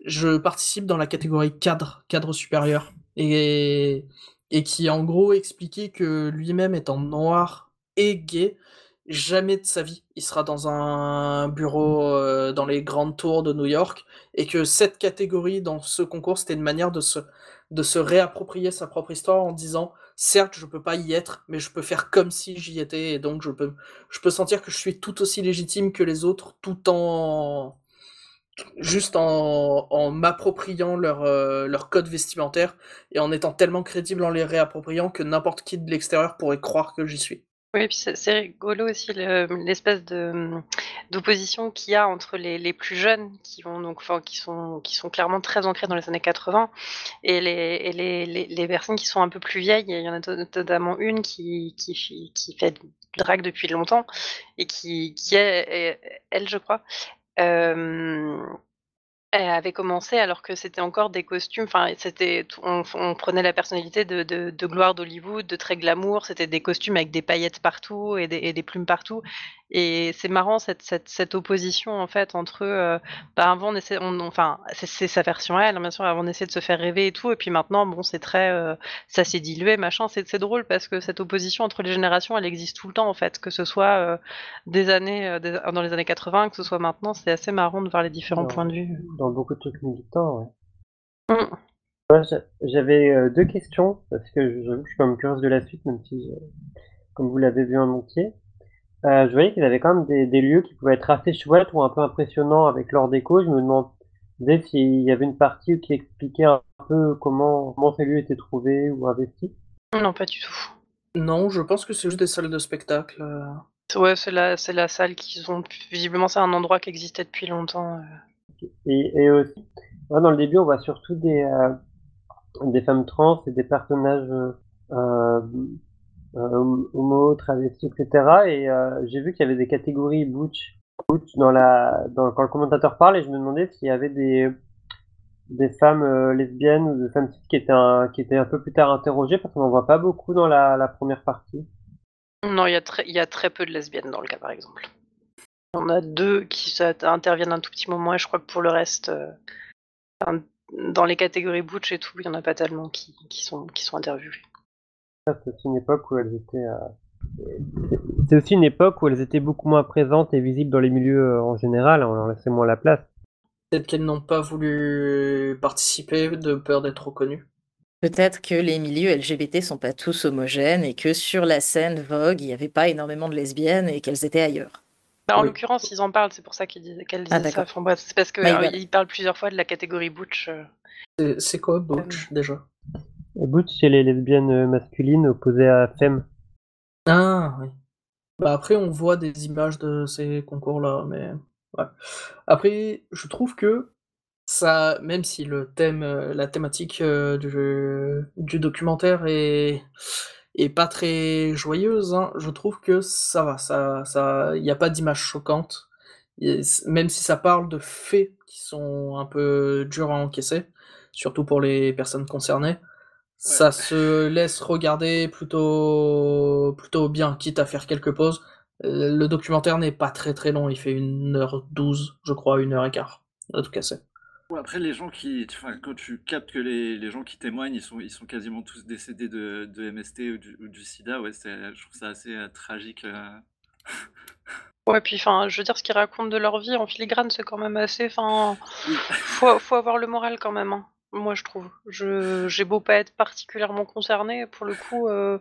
je participe dans la catégorie cadre, cadre supérieur, et, et qui en gros expliquait que lui-même étant noir et gay, jamais de sa vie il sera dans un bureau euh, dans les grandes tours de New York, et que cette catégorie dans ce concours c'était une manière de se, de se réapproprier sa propre histoire en disant certes je peux pas y être, mais je peux faire comme si j'y étais, et donc je peux, je peux sentir que je suis tout aussi légitime que les autres, tout en juste en, en m'appropriant leur, euh, leur code vestimentaire et en étant tellement crédible en les réappropriant que n'importe qui de l'extérieur pourrait croire que j'y suis. Oui, puis c'est rigolo aussi le- l'espèce de d'opposition qu'il y a entre les, plus jeunes qui vont donc qui sont qui sont clairement très ancrés dans les années 80 et les les, les, personnes qui sont un peu plus vieilles. Il y en a notamment une qui qui qui fait du drag depuis longtemps et qui qui est, est- elle je crois euh, elle avait commencé alors que c'était encore des costumes, enfin c'était on, prenait la personnalité de, de, de gloire d'Hollywood, de très glamour, c'était des costumes avec des paillettes partout et des, et des plumes partout. Et c'est marrant cette, cette, cette opposition en fait entre euh, bah, avant on essaie, on, enfin c'est sa version à elle, hein, bien sûr, avant on essayait de se faire rêver et tout, et puis maintenant bon c'est très, euh, ça s'est dilué machin, c'est drôle parce que cette opposition entre les générations elle existe tout le temps en fait, que ce soit euh, des années des- dans les années 80, que ce soit maintenant, c'est assez marrant de voir les différents points de vue. Dans beaucoup de trucs militants, ouais. Mm. Moi, j'a- j'avais deux questions, parce que je- je suis quand même curieuse de la suite, même si, comme vous l'avez vu en entier. Euh, je voyais qu'il y avait quand même des, des lieux qui pouvaient être assez chouettes ou un peu impressionnants avec leur déco. Je me demandais s'il y avait une partie qui expliquait un peu comment, comment ces lieux étaient trouvés ou investis. Non, pas du tout. Non, je pense que c'est juste des salles de spectacle. euh. Ouais, c'est la, c'est la salle qu'ils ont. Visiblement, c'est un endroit qui existait depuis longtemps. euh. Et, et aussi, dans le début, on voit surtout des, euh, des femmes trans et des personnages euh, homo, travestis, etc. Et euh, j'ai vu qu'il y avait des catégories butch, dans la, quand le commentateur parle, et je me demandais s'il y avait des, des femmes euh, lesbiennes ou des femmes qui étaient un, qui étaient un peu plus tard interrogées, parce qu'on n'en voit pas beaucoup dans la, première partie. Non, il y, a très- il y a très peu de lesbiennes dans le cas, par exemple. On a deux qui interviennent un tout petit moment, et je crois que pour le reste, euh, dans les catégories butch et tout, il n'y en a pas tellement qui, qui sont, qui sont interviewées. C'est aussi une époque où elles étaient. euh, C'est aussi une époque où elles étaient beaucoup moins présentes et visibles dans les milieux euh, en général. On leur laissait moins la place. Peut-être qu'elles n'ont pas voulu participer de peur d'être reconnues. Peut-être que les milieux LGBT sont pas tous homogènes et que sur la scène Vogue, il n'y avait pas énormément de lesbiennes et qu'elles étaient ailleurs. Bah, en Oui. l'occurrence, ils en parlent, c'est pour ça qu'ils disaient, qu'elles Ah, disaient ça. d'accord. Enfin, bref, c'est parce qu'ils Bah, il va- parlent plusieurs fois de la catégorie butch. euh. C'est- quoi Butch déjà? Butch, c'est les lesbiennes euh, masculines opposées à Femme. Ah oui. Bah après on voit des images de ces concours-là, mais. Après, je trouve que ça, même si le thème, euh, la thématique euh, du, documentaire est, pas très joyeuse, hein, je trouve que ça va, ça, ça, il n'y a pas d'image choquante. Même si ça parle de faits qui sont un peu durs à encaisser, surtout pour les personnes concernées, ça se laisse regarder plutôt, plutôt bien, quitte à faire quelques pauses. Euh, Le documentaire n'est pas très très long, il fait 1h12, je crois, 1h15, à tout casser. Ouais, après, les gens qui. Enfin, quand tu captes que les, les gens qui témoignent, ils sont, ils sont quasiment tous décédés de, de MST ou du, ou du sida, ouais, c'est- je trouve ça assez euh, tragique. euh. [LAUGHS] Ouais, puis enfin, je veux dire, ce qu'ils racontent de leur vie en filigrane, c'est quand même assez. Enfin, faut, faut avoir le moral quand même. hein. Moi, je trouve. Je, j'ai beau pas être particulièrement concernée, pour le coup, euh,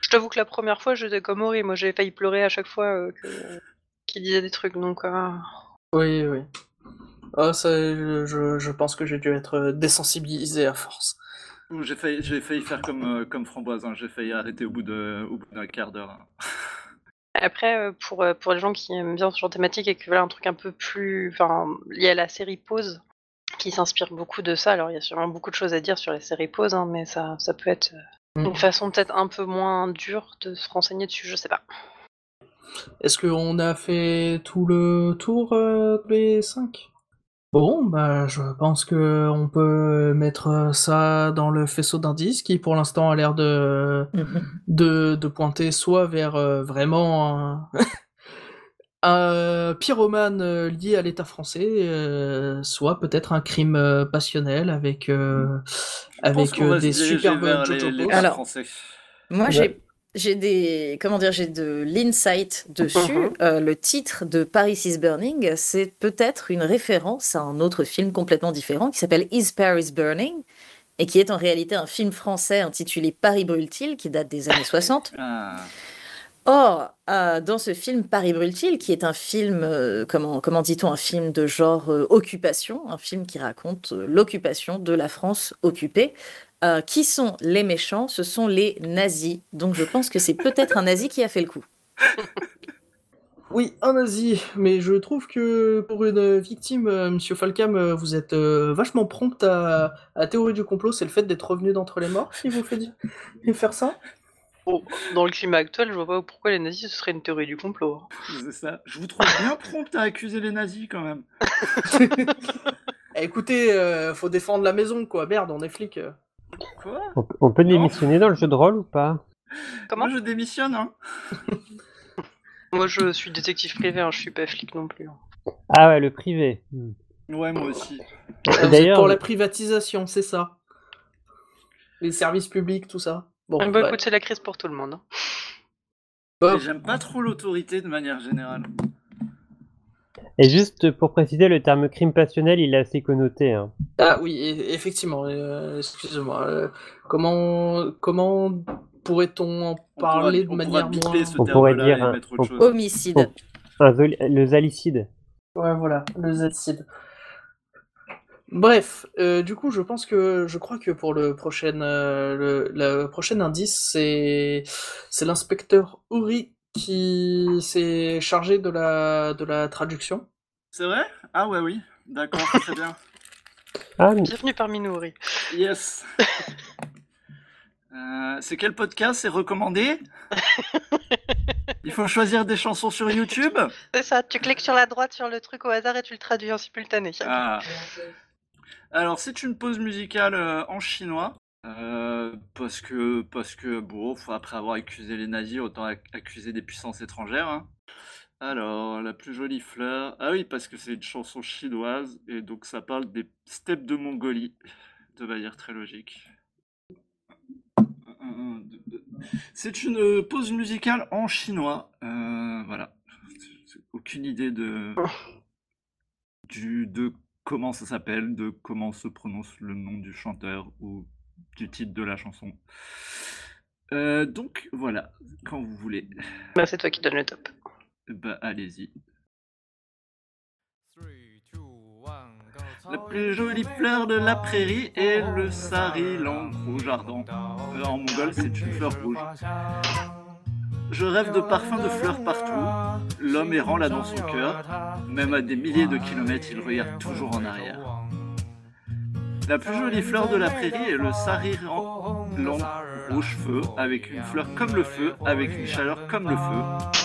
je t'avoue que la première fois, j'étais comme Ori. Moi, j'avais failli pleurer à chaque fois euh, que, qu'il disait des trucs, donc. euh, Oui, oui. Ah, ça, je, pense que j'ai dû être désensibilisé à force. J'ai failli, j'ai failli faire comme, euh, comme Framboise, hein, j'ai failli arrêter au bout de- au bout d'un quart d'heure. hein. Après, euh, pour, euh, pour les gens qui aiment bien ce genre de thématique et qui veulent un truc un peu plus enfin, lié à la série Pause, qui s'inspire beaucoup de ça, alors il y a sûrement beaucoup de choses à dire sur les séries Pause, hein, mais ça, ça peut être euh, Mm. une façon peut-être un peu moins dure de se renseigner dessus, je sais pas. Est-ce qu'on a fait tout le tour euh, des 5 Bon, bah, je pense que on peut mettre ça dans le faisceau d'indices qui, pour l'instant, a l'air de, Mhm. de, de pointer soit vers euh, vraiment un, un pyromane euh, lié à l'État français, euh, soit peut-être un crime euh, passionnel avec, euh, avec euh, des superbes Jojo. Alors, français. Moi, Ouais. j'ai j'ai des comment dire, j'ai de l'insight dessus. Mhm. Euh, le titre de Paris is Burning, c'est peut-être une référence à un autre film complètement différent qui s'appelle Is Paris Burning et qui est en réalité un film français intitulé Paris brûle-t-il qui date des années 60. Ah, Or, euh, dans ce film Paris brûle-t-il, qui est un film, euh, comment, comment dit-on, un film de genre euh, occupation, un film qui raconte l'occupation de la France occupée, qui sont les méchants? Ce sont les nazis. Donc je pense que c'est peut-être un nazi qui a fait le coup. [LAUGHS] Oui, un nazi, mais je trouve que pour une victime, Monsieur Falcam, vous êtes vachement prompt à, à théorie du complot, c'est le fait d'être revenu d'entre les morts qui vous fait et faire ça Bon, dans le climat actuel, je vois pas pourquoi les nazis ce serait une théorie du complot. hein. c'est ça. Je vous trouve bien prompt à accuser les nazis quand même. [LAUGHS] Eh, Écoutez, euh, faut défendre la maison, quoi. Merde, on est flics. euh. Quoi? On, peut- on peut Non. démissionner dans le jeu de rôle ou pas? Comment? Moi je démissionne, hein. [LAUGHS] Moi, je suis détective privé, hein, je suis pas flic non plus. hein. Ah ouais, le privé. Hmm. Ouais, moi aussi. Et vous êtes D'ailleurs, pour la privatisation, c'est ça. Les services publics, tout ça. Bon, Bah ouais. écoute, c'est la crise pour tout le monde. hein. Mais J'aime pas trop l'autorité de manière générale. et juste pour préciser, le terme crime passionnel, il est assez connoté. hein. Ah oui, e- effectivement. euh, Excusez-moi. euh, comment comment pourrait-on en On parler pourra- de manière moins ce On pourrait dire un- on-. Homicide. Un zol- le zalicide. Ouais, voilà, le Z-Seed. Bref, euh, du coup, je pense que je crois que pour le prochain euh, le, le prochain indice, c'est c'est l'inspecteur Uri qui s'est chargé de la de la traduction. C'est vrai? Ah ouais, oui. D'accord, très bien. [LAUGHS] Ah, mais- Bienvenue parmi nous, Uri. Yes. Euh, c'est quel podcast? C'est recommandé? Il faut choisir des chansons sur YouTube? C'est ça, tu cliques sur la droite sur le truc au hasard et tu le traduis en simultané. Ah. Alors, c'est une pause musicale euh, en chinois. euh, parce que, parce que, bon, faut- après avoir accusé les nazis, autant ac- accuser des puissances étrangères. hein. Alors, la plus jolie fleur. Ah oui, parce que c'est une chanson chinoise, et donc ça parle des steppes de Mongolie, de manière très logique. Un, un, deux, deux. C'est une euh, pause musicale en chinois. euh, voilà. Aucune idée de, du, de comment ça s'appelle, de comment se prononce le nom du chanteur ou du titre de la chanson. Euh, donc voilà, quand vous voulez, Bah, c'est toi qui donne le top. bah allez-y. La plus jolie fleur de la prairie est le sarilang rouge ardent. Euh, en mongol, c'est une fleur rouge. Je rêve de parfums de fleurs partout. L'homme errant là dans son cœur. Même à des milliers de kilomètres, il regarde toujours en arrière. La plus jolie fleur de la prairie est le sarilang rouge feu, avec une fleur comme le feu, avec une chaleur comme le feu.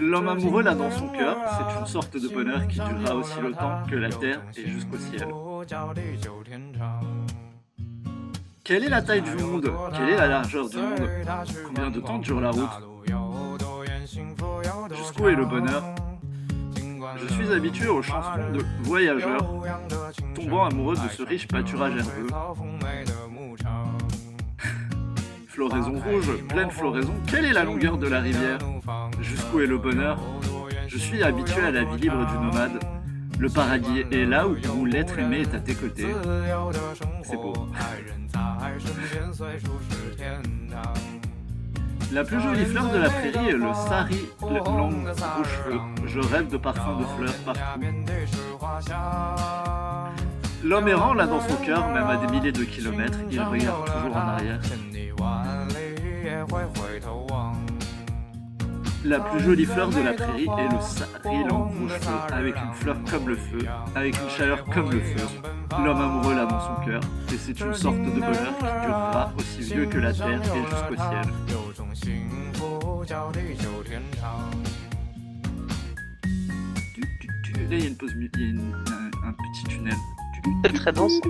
L'homme amoureux là dans son cœur, c'est une sorte de bonheur qui durera aussi longtemps que la terre et jusqu'au ciel. Quelle est la taille du monde Quelle est la largeur du monde Combien de temps dure la route Jusqu'où est le bonheur Je suis habitué aux chansons de voyageurs, tombant amoureux de ce riche pâturage herbeux. [LAUGHS] Floraison rouge, pleine floraison, quelle est la longueur de la rivière Jusqu'où est le bonheur Je suis habitué à la vie libre du nomade. Le paradis est là où, l'être aimé est à tes côtés. C'est beau. La plus jolie fleur de la prairie est le sari le long rouge feu. Je rêve de parfums de fleurs partout. L'homme errant là dans son cœur, même à des milliers de kilomètres, il regarde toujours en arrière. La plus jolie fleur de la prairie est le sarilang rouge feu, avec une fleur comme le feu, avec une chaleur comme le feu. L'homme amoureux là dans son cœur, et c'est une sorte de bonheur qui durera aussi vieux que la terre et jusqu'au ciel. Là, il y a une pause, mu- il y a une- un, un petit tunnel. C'est très dense.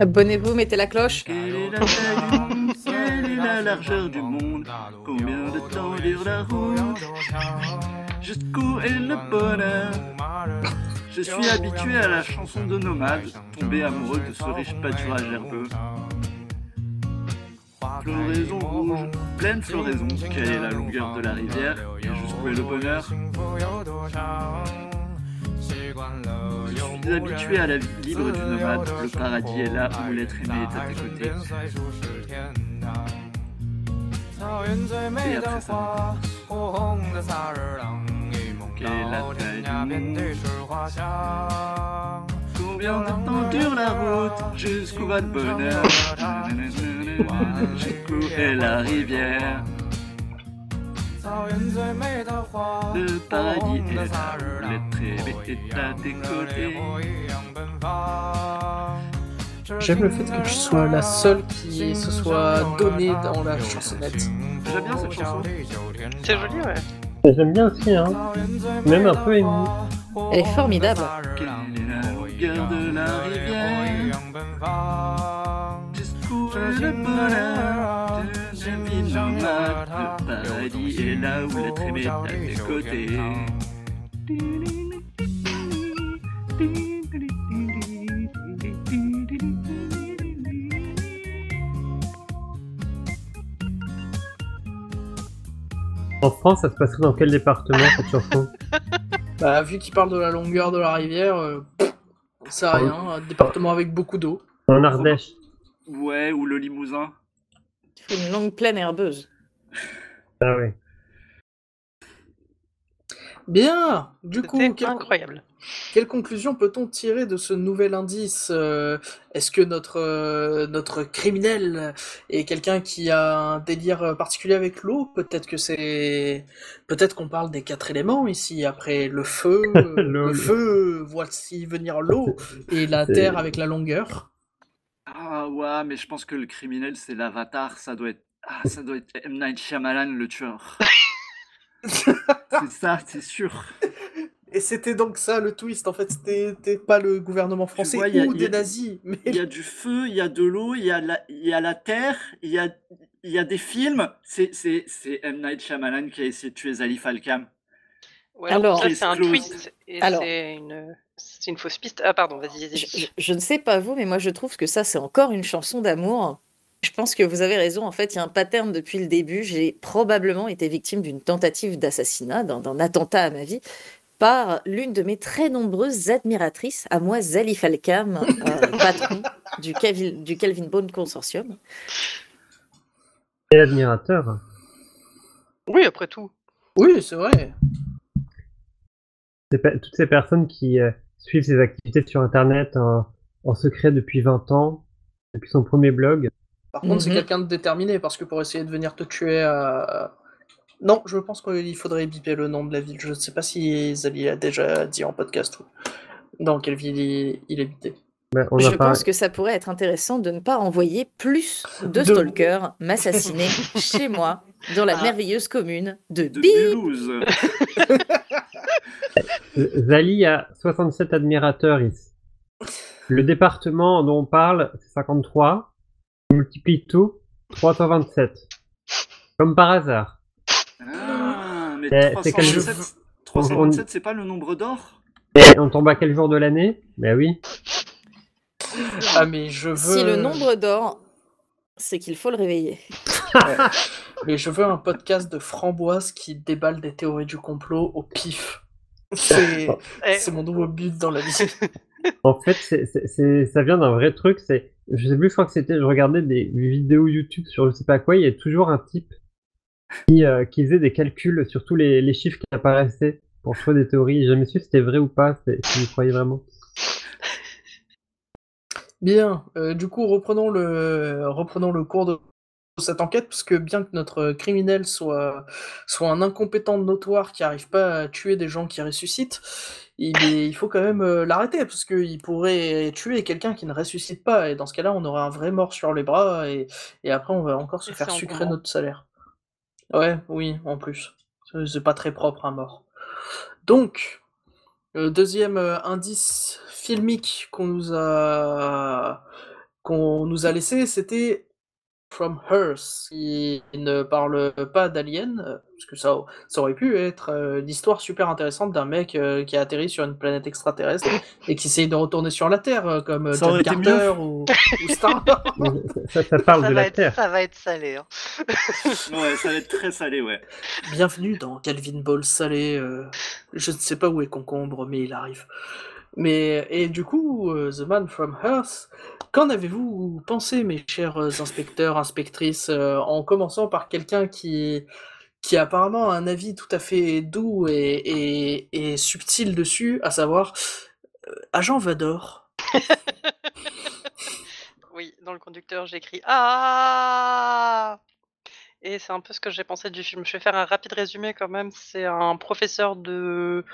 Abonnez-vous, mettez la cloche. Quelle est la taille Quelle est la largeur du monde? Combien de temps dure la route? Jusqu'où est le bonheur? Je suis habitué à la chanson de nomade, tombé amoureux de ce riche pâturage herbeux. Floraison rouge, pleine floraison, quelle est la longueur de la rivière et jusqu'où est le bonheur? Je suis habitué à la vie libre du nomade, le paradis est là où l'être aimé est à tes côtés. Et après ça, la Combien de temps dure la route Jusqu'où va le bonheur Jusqu'où est la rivière Le paradis est là où l'être aimé est à tes côtés. J'aime le fait que tu sois la seule qui se soit donnée dans la chansonnette. J'aime bien cette chanson. C'est joli, ouais. J'aime bien aussi, hein. Même un peu ému. Elle est formidable. Quelle est la longueur de la rivière Jusqu'où est le bonheur de la vie est là où l'être aimé est à tes côtés. En France, ça se passerait dans quel département cette chanson [LAUGHS] Bah, vu qu'il parle de la longueur de la rivière, euh, pff, c'est rien. Un département avec beaucoup d'eau. En Ardèche. Ouais, ou le Limousin. Une longue plaine herbeuse. Ah. Bien Du coup, quelle, incroyable. quelle conclusion peut-on tirer de ce nouvel indice Euh, Est-ce que notre, euh, notre criminel est quelqu'un qui a un délire particulier avec l'eau? Peut-être que c'est... Peut-être qu'on parle des quatre éléments ici. Après, le feu, [LAUGHS] le feu, voici venir l'eau, et la terre avec la longueur. Ah ouais, mais je pense que le criminel c'est l'avatar, ça doit être. Ah, ça doit être M. Night Shyamalan le tueur. [LAUGHS] c'est ça, c'est sûr. Et c'était donc ça le twist, en fait, c'était pas le gouvernement français vois, il y a- ou il y a- des nazis, mais Il y a du feu, il y a de l'eau, il y a la, il y a la terre, il y a, il y a des films. C'est, c'est, c'est M. Night Shyamalan qui a essayé de tuer Zalif Al-Kam. Ouais, Alors- c'est un twist. Et Alors- c'est une... c'est une fausse piste. Ah, pardon, vas-y, je ne sais pas vous, mais moi je trouve que ça c'est encore une chanson d'amour. Je pense que vous avez raison. En fait, il y a un pattern depuis le début. J'ai probablement été victime d'une tentative d'assassinat, d'un attentat à ma vie, par l'une de mes très nombreuses admiratrices, à moi Zalif Al-Kam, euh, [LAUGHS] patron du, Calvin, du Calvin Bone Consortium. Et admirateur. Oui, après tout. oui, c'est vrai. Toutes ces personnes qui euh, suivent ses activités sur Internet en, en secret depuis 20 ans, depuis son premier blog. Par contre, c'est Mhm. quelqu'un de déterminé, parce que pour essayer de venir te tuer à... Non, je pense qu'il faudrait biper le nom de la ville. Je ne sais pas si Zali a déjà dit en podcast ou dans quelle ville il, il habitait. Ben, on Je pense que ça pourrait être intéressant de ne pas envoyer plus de De- stalkers m'assassiner [LAUGHS] chez moi, dans la Ah. merveilleuse commune de De Bip. Mulhouse. [LAUGHS] Zali a 67 admirateurs ici. Le département dont on parle, c'est 53. On multiplie tout, 327. Comme par hasard. Ah, mais Eh, c'est quel 327, jour 327, c'est pas le nombre d'or? Et on tombe à quel jour de l'année? Ben oui. Ah, mais je veux... Si le nombre d'or, c'est qu'il faut le réveiller. [LAUGHS] Mais je veux un podcast de framboise qui déballe des théories du complot au pif. C'est Eh, c'est mon nouveau but dans la vie. En fait, c'est, c'est- c'est- ça vient d'un vrai truc. C'est, je sais plus, je crois que c'était, je regardais des vidéos YouTube sur je sais pas quoi. Il y a toujours un type qui, euh, faisait des calculs sur tous les, chiffres qui apparaissaient pour trouver des théories. J'ai jamais su si c'était vrai ou pas, si vous croyez vraiment. Bien, euh, du coup, reprenons le, reprenons le cours de cette enquête, parce que bien que notre criminel soit, soit un incompétent notoire qui n'arrive pas à tuer des gens qui ressuscitent, il, est- il faut quand même euh, l'arrêter parce qu'il pourrait tuer quelqu'un qui ne ressuscite pas et dans ce cas-là on aurait un vrai mort sur les bras et, et après on va encore se faire sucrer notre salaire. Ouais, oui, en plus. C'est- pas très propre un mort. Donc, le deuxième euh, indice filmique qu'on nous a qu'on nous a laissé, c'était From Earth, qui ne parle pas d'aliens, euh, parce que ça, ça aurait pu être euh, l'histoire super intéressante d'un mec euh, qui a atterri sur une planète extraterrestre et qui essaye de retourner sur la Terre, comme Ça John Carter ou, ou Star [LAUGHS] ça, ça parle ça, de va la être, Terre. ça va être salé. hein. [LAUGHS] Ouais, ça va être très salé, ouais. Bienvenue dans Calvin Ball salé. euh, je ne sais pas où est Concombre, mais il arrive. Mais et du coup, euh, The Man from Earth, qu'en avez-vous pensé, mes chers euh, inspecteurs, inspectrices, euh, en commençant par quelqu'un qui qui a apparemment un avis tout à fait doux et, et, et subtil dessus, à savoir Agent Vador. [LAUGHS] Oui, dans le conducteur, j'écris Ah Et c'est un peu ce que j'ai pensé du film. Je vais faire un rapide résumé quand même. C'est un professeur de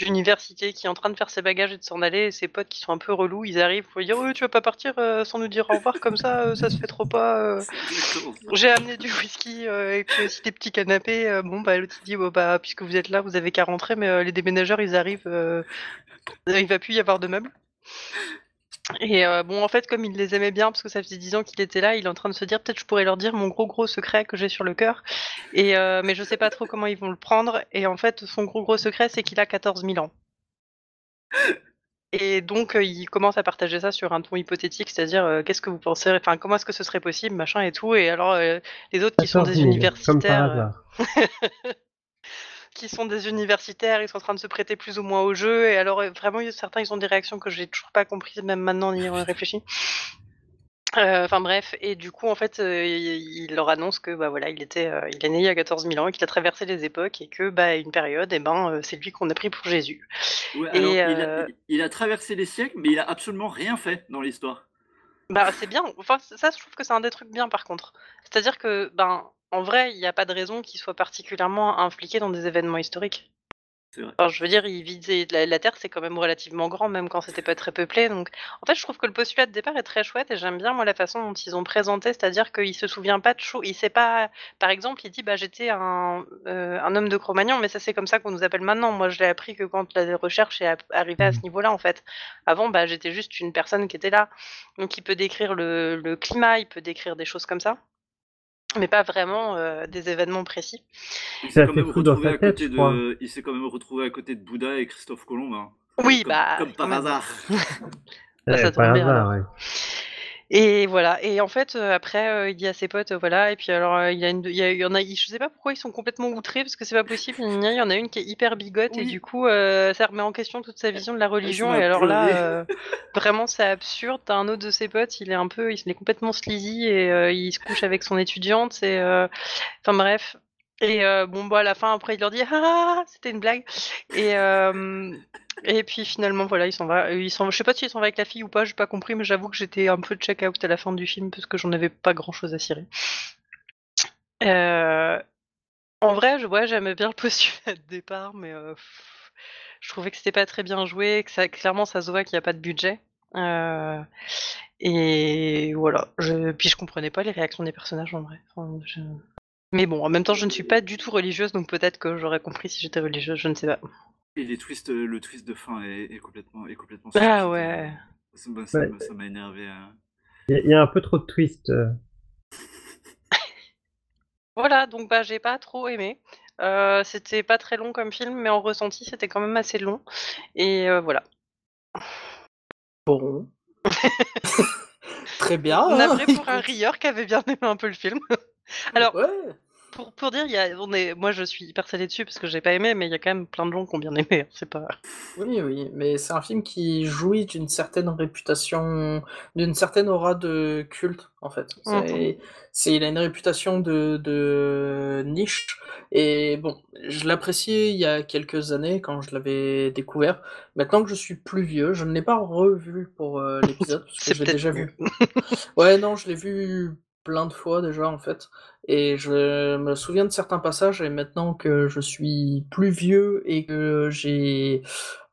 d'université qui est en train de faire ses bagages et de s'en aller. Et ses potes qui sont un peu relous, ils arrivent pour lui dire tu vas pas partir euh, sans nous dire au revoir comme ça, euh, ça se fait trop pas. euh. [LAUGHS] J'ai amené du whisky et puis aussi des petits canapés. euh, bon, bah, l'autre il dit Bon, bah, puisque vous êtes là, vous avez qu'à rentrer, mais euh, les déménageurs ils arrivent. euh, il va plus y avoir de meubles. Et euh, bon, en fait, comme il les aimait bien, parce que ça faisait 10 ans qu'il était là, il est en train de se dire peut-être je pourrais leur dire mon gros gros secret que j'ai sur le cœur. Et euh, mais je sais pas trop comment ils vont le prendre. Et en fait, son gros gros secret, c'est qu'il a 14 000 ans. Et donc, euh, il commence à partager ça sur un ton hypothétique, c'est-à-dire euh, qu'est-ce que vous pensez, enfin comment est-ce que ce serait possible, machin et tout. Et alors, euh, les autres qui sont 14 des 000, universitaires, Comme par hasard. [LAUGHS] qui sont des universitaires, ils sont en train de se prêter plus ou moins au jeu. Et alors, euh, vraiment, y certains, ils ont des réactions que j'ai toujours pas comprises, même maintenant, ni réfléchi. Euh, Enfin bref, et du coup, en fait, euh, il, leur annonce que bah voilà, il était, euh, il est né il y a 14 000 ans et qu'il a traversé les époques et que bah une période, et ben, euh, c'est lui qu'on a pris pour Jésus. Ouais, Et, alors, il, a, il a traversé les siècles, mais il a absolument rien fait dans l'histoire. Bah c'est bien. Enfin ça, je trouve que c'est un des trucs bien par contre. C'est-à-dire que ben en vrai, il n'y a pas de raison qu'il soit particulièrement impliqué dans des événements historiques. Vrai. Enfin, je veux dire, il visait la, la Terre, c'est quand même relativement grand, même quand c'était pas très peuplé. Donc, en fait, je trouve que le postulat de départ est très chouette et j'aime bien moi la façon dont ils ont présenté, c'est-à-dire qu'il se souvient pas de choses. Il sait pas. Par exemple, il dit bah j'étais un, euh, un homme de Cro-Magnon, mais ça c'est comme ça qu'on nous appelle maintenant. Moi, je l'ai appris que quand la recherche est arrivée à ce niveau-là, en fait. Avant, bah j'étais juste une personne qui était là. Donc, il peut décrire le, le climat, il peut décrire des choses comme ça. Mais pas vraiment euh, des événements précis. Il s'est quand même retrouvé à côté de, il s'est quand même retrouvé à côté de Bouddha et Christophe Colomb. hein. Oui, comme, bah, comme par hasard. [LAUGHS] Bah, ça Ouais, tombe par bien, hasard, ouais. Et voilà. Et en fait, euh, après, euh, il dit à ses potes, euh, voilà. Et puis alors, euh, il y a une, il y, a- il y en a, je sais pas pourquoi ils sont complètement outrés parce que c'est pas possible. Il y en a une qui est hyper bigote et Oui. du coup, euh, ça remet en question toute sa vision de la religion. Et alors là, euh, vraiment, c'est absurde. T'as un autre de ses potes, il est un peu, il est complètement sleazy et euh, il se couche avec son étudiante. Et euh, enfin bref. Et euh, bon, bah à la fin, après, il leur dit, ah, c'était une blague. Et euh, et puis finalement, voilà, il s'en va. Il s'en, je sais pas s'il s'en va avec la fille ou pas, j'ai pas compris, mais j'avoue que j'étais un peu check-out à la fin du film parce que j'en avais pas grand-chose à cirer. Euh, en vrai, je, ouais, j'aimais bien le postulat [LAUGHS] de départ, mais euh, je trouvais que c'était pas très bien joué, que ça, clairement, ça se voit qu'il n'y a pas de budget. Euh, et voilà. Puis je comprenais pas les réactions des personnages en vrai. Mais bon, en même temps, je ne suis pas du tout religieuse, donc peut-être que j'aurais compris si j'étais religieuse, je ne sais pas. Et les twists, le twist de fin est, est complètement, est complètement. Ah ouais. Ça m'a- ça Ouais. m'a- énervé. hein. Il y a- a un peu trop de twists. euh. [LAUGHS] Voilà, donc bah j'ai pas trop aimé. Euh, c'était pas très long comme film, mais en ressenti c'était quand même assez long. Et euh, voilà. Bon. [LAUGHS] Très bien. hein. Navré pour un rieur qui avait bien aimé un peu le film. Alors, Ouais. pour, pour dire, y a, on est, moi je suis hyper salée dessus parce que j'ai pas aimé, mais il y a quand même plein de gens qui ont bien aimé. hein, C'est pas. Oui, oui, mais c'est un film qui jouit d'une certaine réputation, d'une certaine aura de culte, en fait. C'est, c'est, il a une réputation de, de niche, et bon, je l'appréciais il y a quelques années quand je l'avais découvert. Maintenant que je suis plus vieux, je ne l'ai pas revu pour euh, l'épisode, parce que [LAUGHS] je l'ai déjà mieux. vu. Ouais, non, je l'ai vu plein de fois déjà, en fait. Et je me souviens de certains passages, et maintenant que je suis plus vieux et que j'ai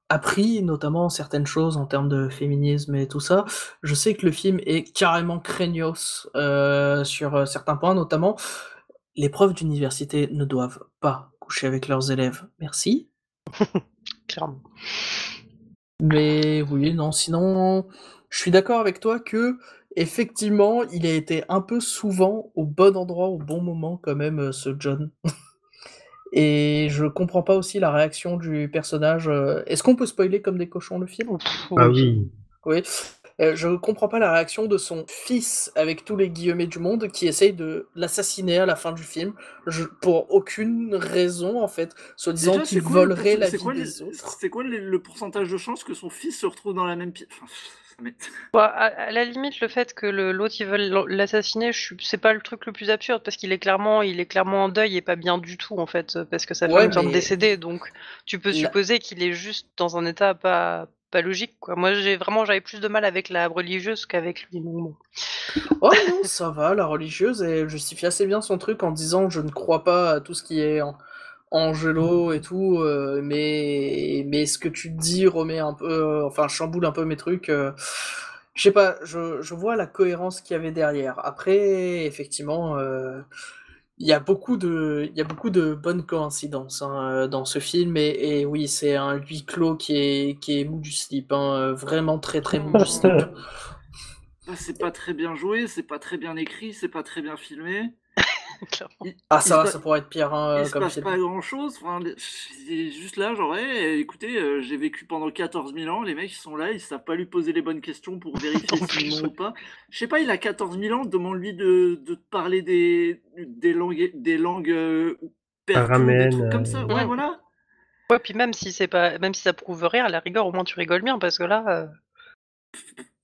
appris notamment certaines choses en termes de féminisme et tout ça. Je sais que le film est carrément craignos euh, sur euh, certains points, notamment les profs d'université ne doivent pas coucher avec leurs élèves. Merci. [LAUGHS] Clairement. Mais oui, non, sinon, je suis d'accord avec toi que effectivement, il a été un peu souvent au bon endroit, au bon moment quand même, euh, ce John. [LAUGHS] Et je comprends pas aussi la réaction du personnage. euh, Est-ce qu'on peut spoiler comme des cochons le film? Ah oui. Oui. Euh, je comprends pas la réaction de son fils, avec tous les guillemets du monde, qui essaye de l'assassiner à la fin du film, je- pour aucune raison en fait, soit disant qu'il volerait la vie quoi des autres. C'est quoi le pourcentage de chances que son fils se retrouve dans la même pièce Enfin, Bon, à, à la limite, le fait que le- l'autre ils veulent l'assassiner, c'est pas le truc le plus absurde parce qu'il est clairement, il est clairement en deuil et pas bien du tout en fait, parce que sa Ouais, femme vient de mais- décéder, donc tu peux supposer qu'il est juste dans un état pas pas logique quoi. Moi, j'ai vraiment j'avais plus de mal avec la religieuse qu'avec lui. bon. [LAUGHS] Oh non, ça va, la religieuse, elle justifie assez bien son truc en disant je ne crois pas à tout ce qui est en- angelo et tout, euh, mais, mais ce que tu dis remet un peu, euh, enfin chamboule un peu mes trucs. euh, je sais pas, je, je vois la cohérence qu'il y avait derrière. Après, effectivement, il y a beaucoup de, y a beaucoup de bonnes coïncidences hein, dans ce film, et, oui, c'est un huis clos qui est, qui est mou du slip, hein, vraiment très très mou du slip. Bah, [LAUGHS] c'est pas très bien joué, c'est pas très bien écrit, c'est pas très bien filmé. [LAUGHS] Ah, ça se ça pourrait être pire hein, il se comme passe pas grand chose. Enfin, c'est juste là, genre, hey, écoutez, euh, j'ai vécu pendant 14 000 ans, les mecs ils sont là, ils savent pas lui poser les bonnes questions pour vérifier [LAUGHS] s'ils l'ont ou pas. Je sais pas, il a 14 000 ans, demande-lui de, de te parler des, des langues, des langues euh, perses, des trucs comme ça. euh, Ouais, Ouais. voilà. Ouais, puis même si c'est pas, même si ça prouve rien, à la rigueur, au moins tu rigoles bien parce que là, euh,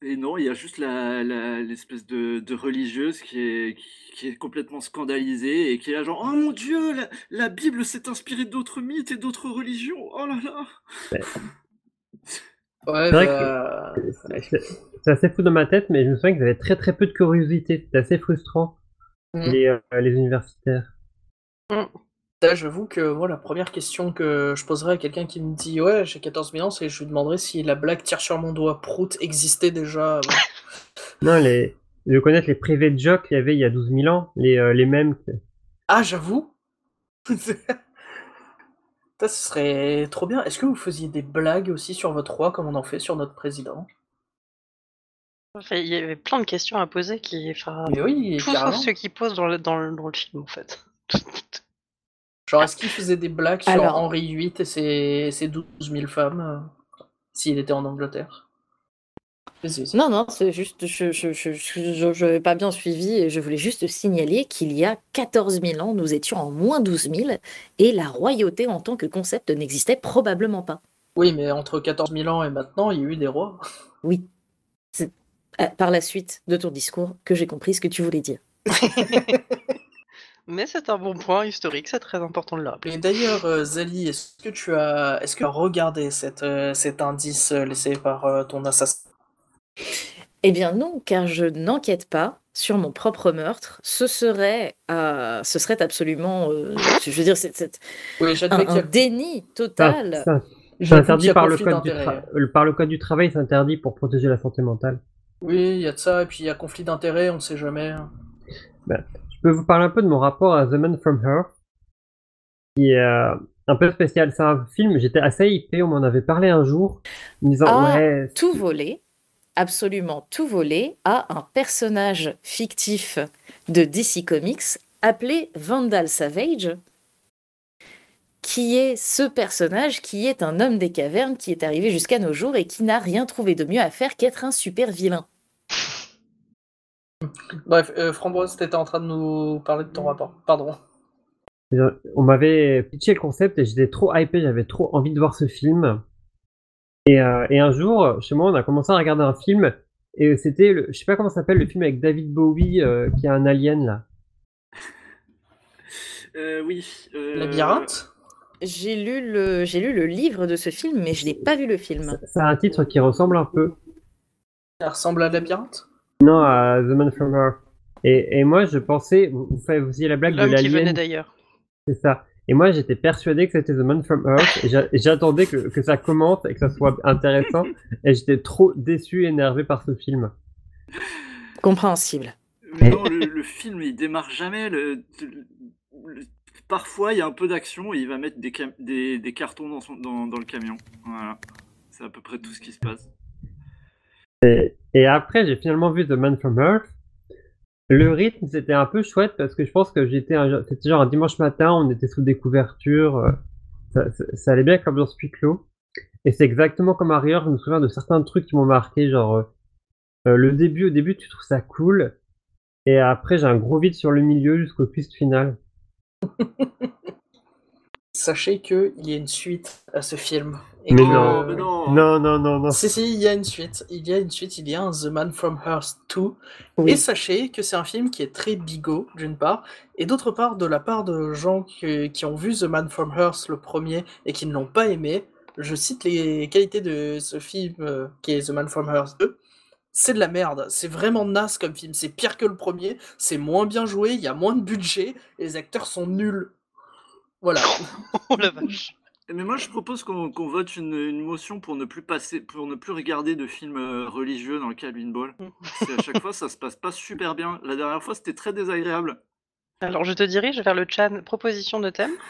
Et non, il y a juste la, la- l'espèce de, de religieuse qui est, qui, qui est complètement scandalisée et qui est là genre, oh mon dieu, la, la Bible s'est inspirée d'autres mythes et d'autres religions. Oh là là. Ouais, C'est vrai bah, C'est c'est assez fou dans ma tête, mais je me souviens qu'ils avaient très très peu de curiosité. C'était assez frustrant, les, euh, les universitaires. Là, j'avoue que moi, la première question que je poserais à quelqu'un qui me dit Ouais, j'ai 14 000 ans, c'est je lui demanderais si la blague tire sur mon doigt prout existait déjà. avant. [LAUGHS] Non, les... je connais les privés de jokes qu'il y avait il y a 12 000 ans, les, euh, les mêmes. que- ah, j'avoue [LAUGHS] Ça, ce serait trop bien. Est-ce que vous faisiez des blagues aussi sur votre roi comme on en fait sur notre président? Il y avait plein de questions à poser qui, enfin, Mais oui, tout sauf ceux qui posent dans le, dans le, dans le film en fait. [LAUGHS] Genre, est-ce qu'il faisait des blagues sur Alors- Henri VIII et ses, ses 12 000 femmes euh, s'il était en Angleterre? Non, non, c'est juste, je je, je, je, je n'avais pas bien suivi et je voulais juste signaler qu'il y a 14 000 ans, nous étions en moins 12 000 et la royauté en tant que concept n'existait probablement pas. Oui, mais entre 14 000 ans et maintenant, il y a eu des rois. [LAUGHS] Oui. C'est euh, par la suite de ton discours que j'ai compris ce que tu voulais dire. [LAUGHS] Mais c'est un bon point historique, c'est très important de le rappeler. Mais d'ailleurs, euh, Zali, est-ce que tu as, est-ce que tu as regardé cet, euh, cet indice euh, laissé par euh, ton assassin? Eh bien non, car je n'enquête pas sur mon propre meurtre. Ce serait, euh, ce serait absolument, euh, je veux dire, c'est c'est Oui, un, déni total. ça- C'est interdit par le, code du d'intérêts. tra- le- par le code du travail, c'est interdit pour protéger la santé mentale. Oui, il y a de ça, et puis il y a conflit d'intérêts, on sait jamais. Je peux vous parler un peu de mon rapport à The Man From Her, qui est euh, un peu spécial. C'est un film, j'étais assez hypé, on m'en avait parlé un jour, en disant Ah, ouais, Tout volé, absolument tout volé, à un personnage fictif de DC Comics appelé Vandal Savage, qui est ce personnage qui est un homme des cavernes qui est arrivé jusqu'à nos jours et qui n'a rien trouvé de mieux à faire qu'être un super vilain. Bref, euh, Framboise, t'étais en train de nous parler de ton rapport. Pardon. on m'avait pitché le concept et j'étais trop hypé, j'avais trop envie de voir ce film. Et, euh, et un jour, chez moi, on a commencé à regarder un film et c'était, le, je sais pas comment ça s'appelle, le film avec David Bowie euh, qui est un alien là. Euh, oui. euh, Labyrinthe? J'ai lu, le, j'ai lu le livre de ce film, mais je n'ai pas vu le film. C'est un titre qui ressemble un peu. Ça ressemble à Labyrinthe? Non, à The Man From Earth. Et, et moi, je pensais, vous, vous fa- vous faisiez la blague de L'homme qui venait l'alien, d'ailleurs. c'est ça. Et moi, j'étais persuadé que c'était The Man from Earth. Et j'attendais que, que ça commence et que ça soit intéressant. Et j'étais trop déçu et énervé par ce film. Compréhensible. Mais non, le, le film, il démarre jamais. Le, le- parfois, il y a un peu d'action et il va mettre des, cam- des, des cartons dans, son, dans, dans le camion. Voilà. C'est à peu près tout ce qui se passe. Et après, j'ai finalement vu The Man from Earth. Le rythme, c'était un peu chouette parce que je pense que j'étais c'était genre un dimanche matin, on était sous des couvertures, euh, ça, allait bien avec l'ambiance huis clos. Et c'est exactement comme Harrier, je me souviens de certains trucs qui m'ont marqué, genre euh, euh, le début, au début, tu trouves ça cool, et après, j'ai un gros vide sur le milieu jusqu'au twist final. [LAUGHS] Sachez qu'il y a une suite à ce film. Et Mais que- non, mais non. Non, non, non, non. Si, si, il y a une suite. Il y a une suite, il y a un The Man from Earth 2. Oui. Et sachez que c'est un film qui est très bigot, d'une part, et d'autre part, de la part de gens qui, qui ont vu The Man from Earth, le premier, et qui ne l'ont pas aimé, je cite les qualités de ce film euh, qui est The Man from Earth 2. C'est de la merde, c'est vraiment naze comme film, c'est pire que le premier, c'est moins bien joué, il y a moins de budget, et les acteurs sont nuls. Voilà. [LAUGHS] Oh la vache. Mais moi, je propose qu'on qu'on vote une, une motion pour ne plus passer, pour ne plus regarder de films euh, religieux dans le Cabin Ball. Parce qu'à chaque fois, ça se passe pas super bien. La dernière fois, c'était très désagréable. Alors je te dirige vers le chat proposition de thème. [LAUGHS]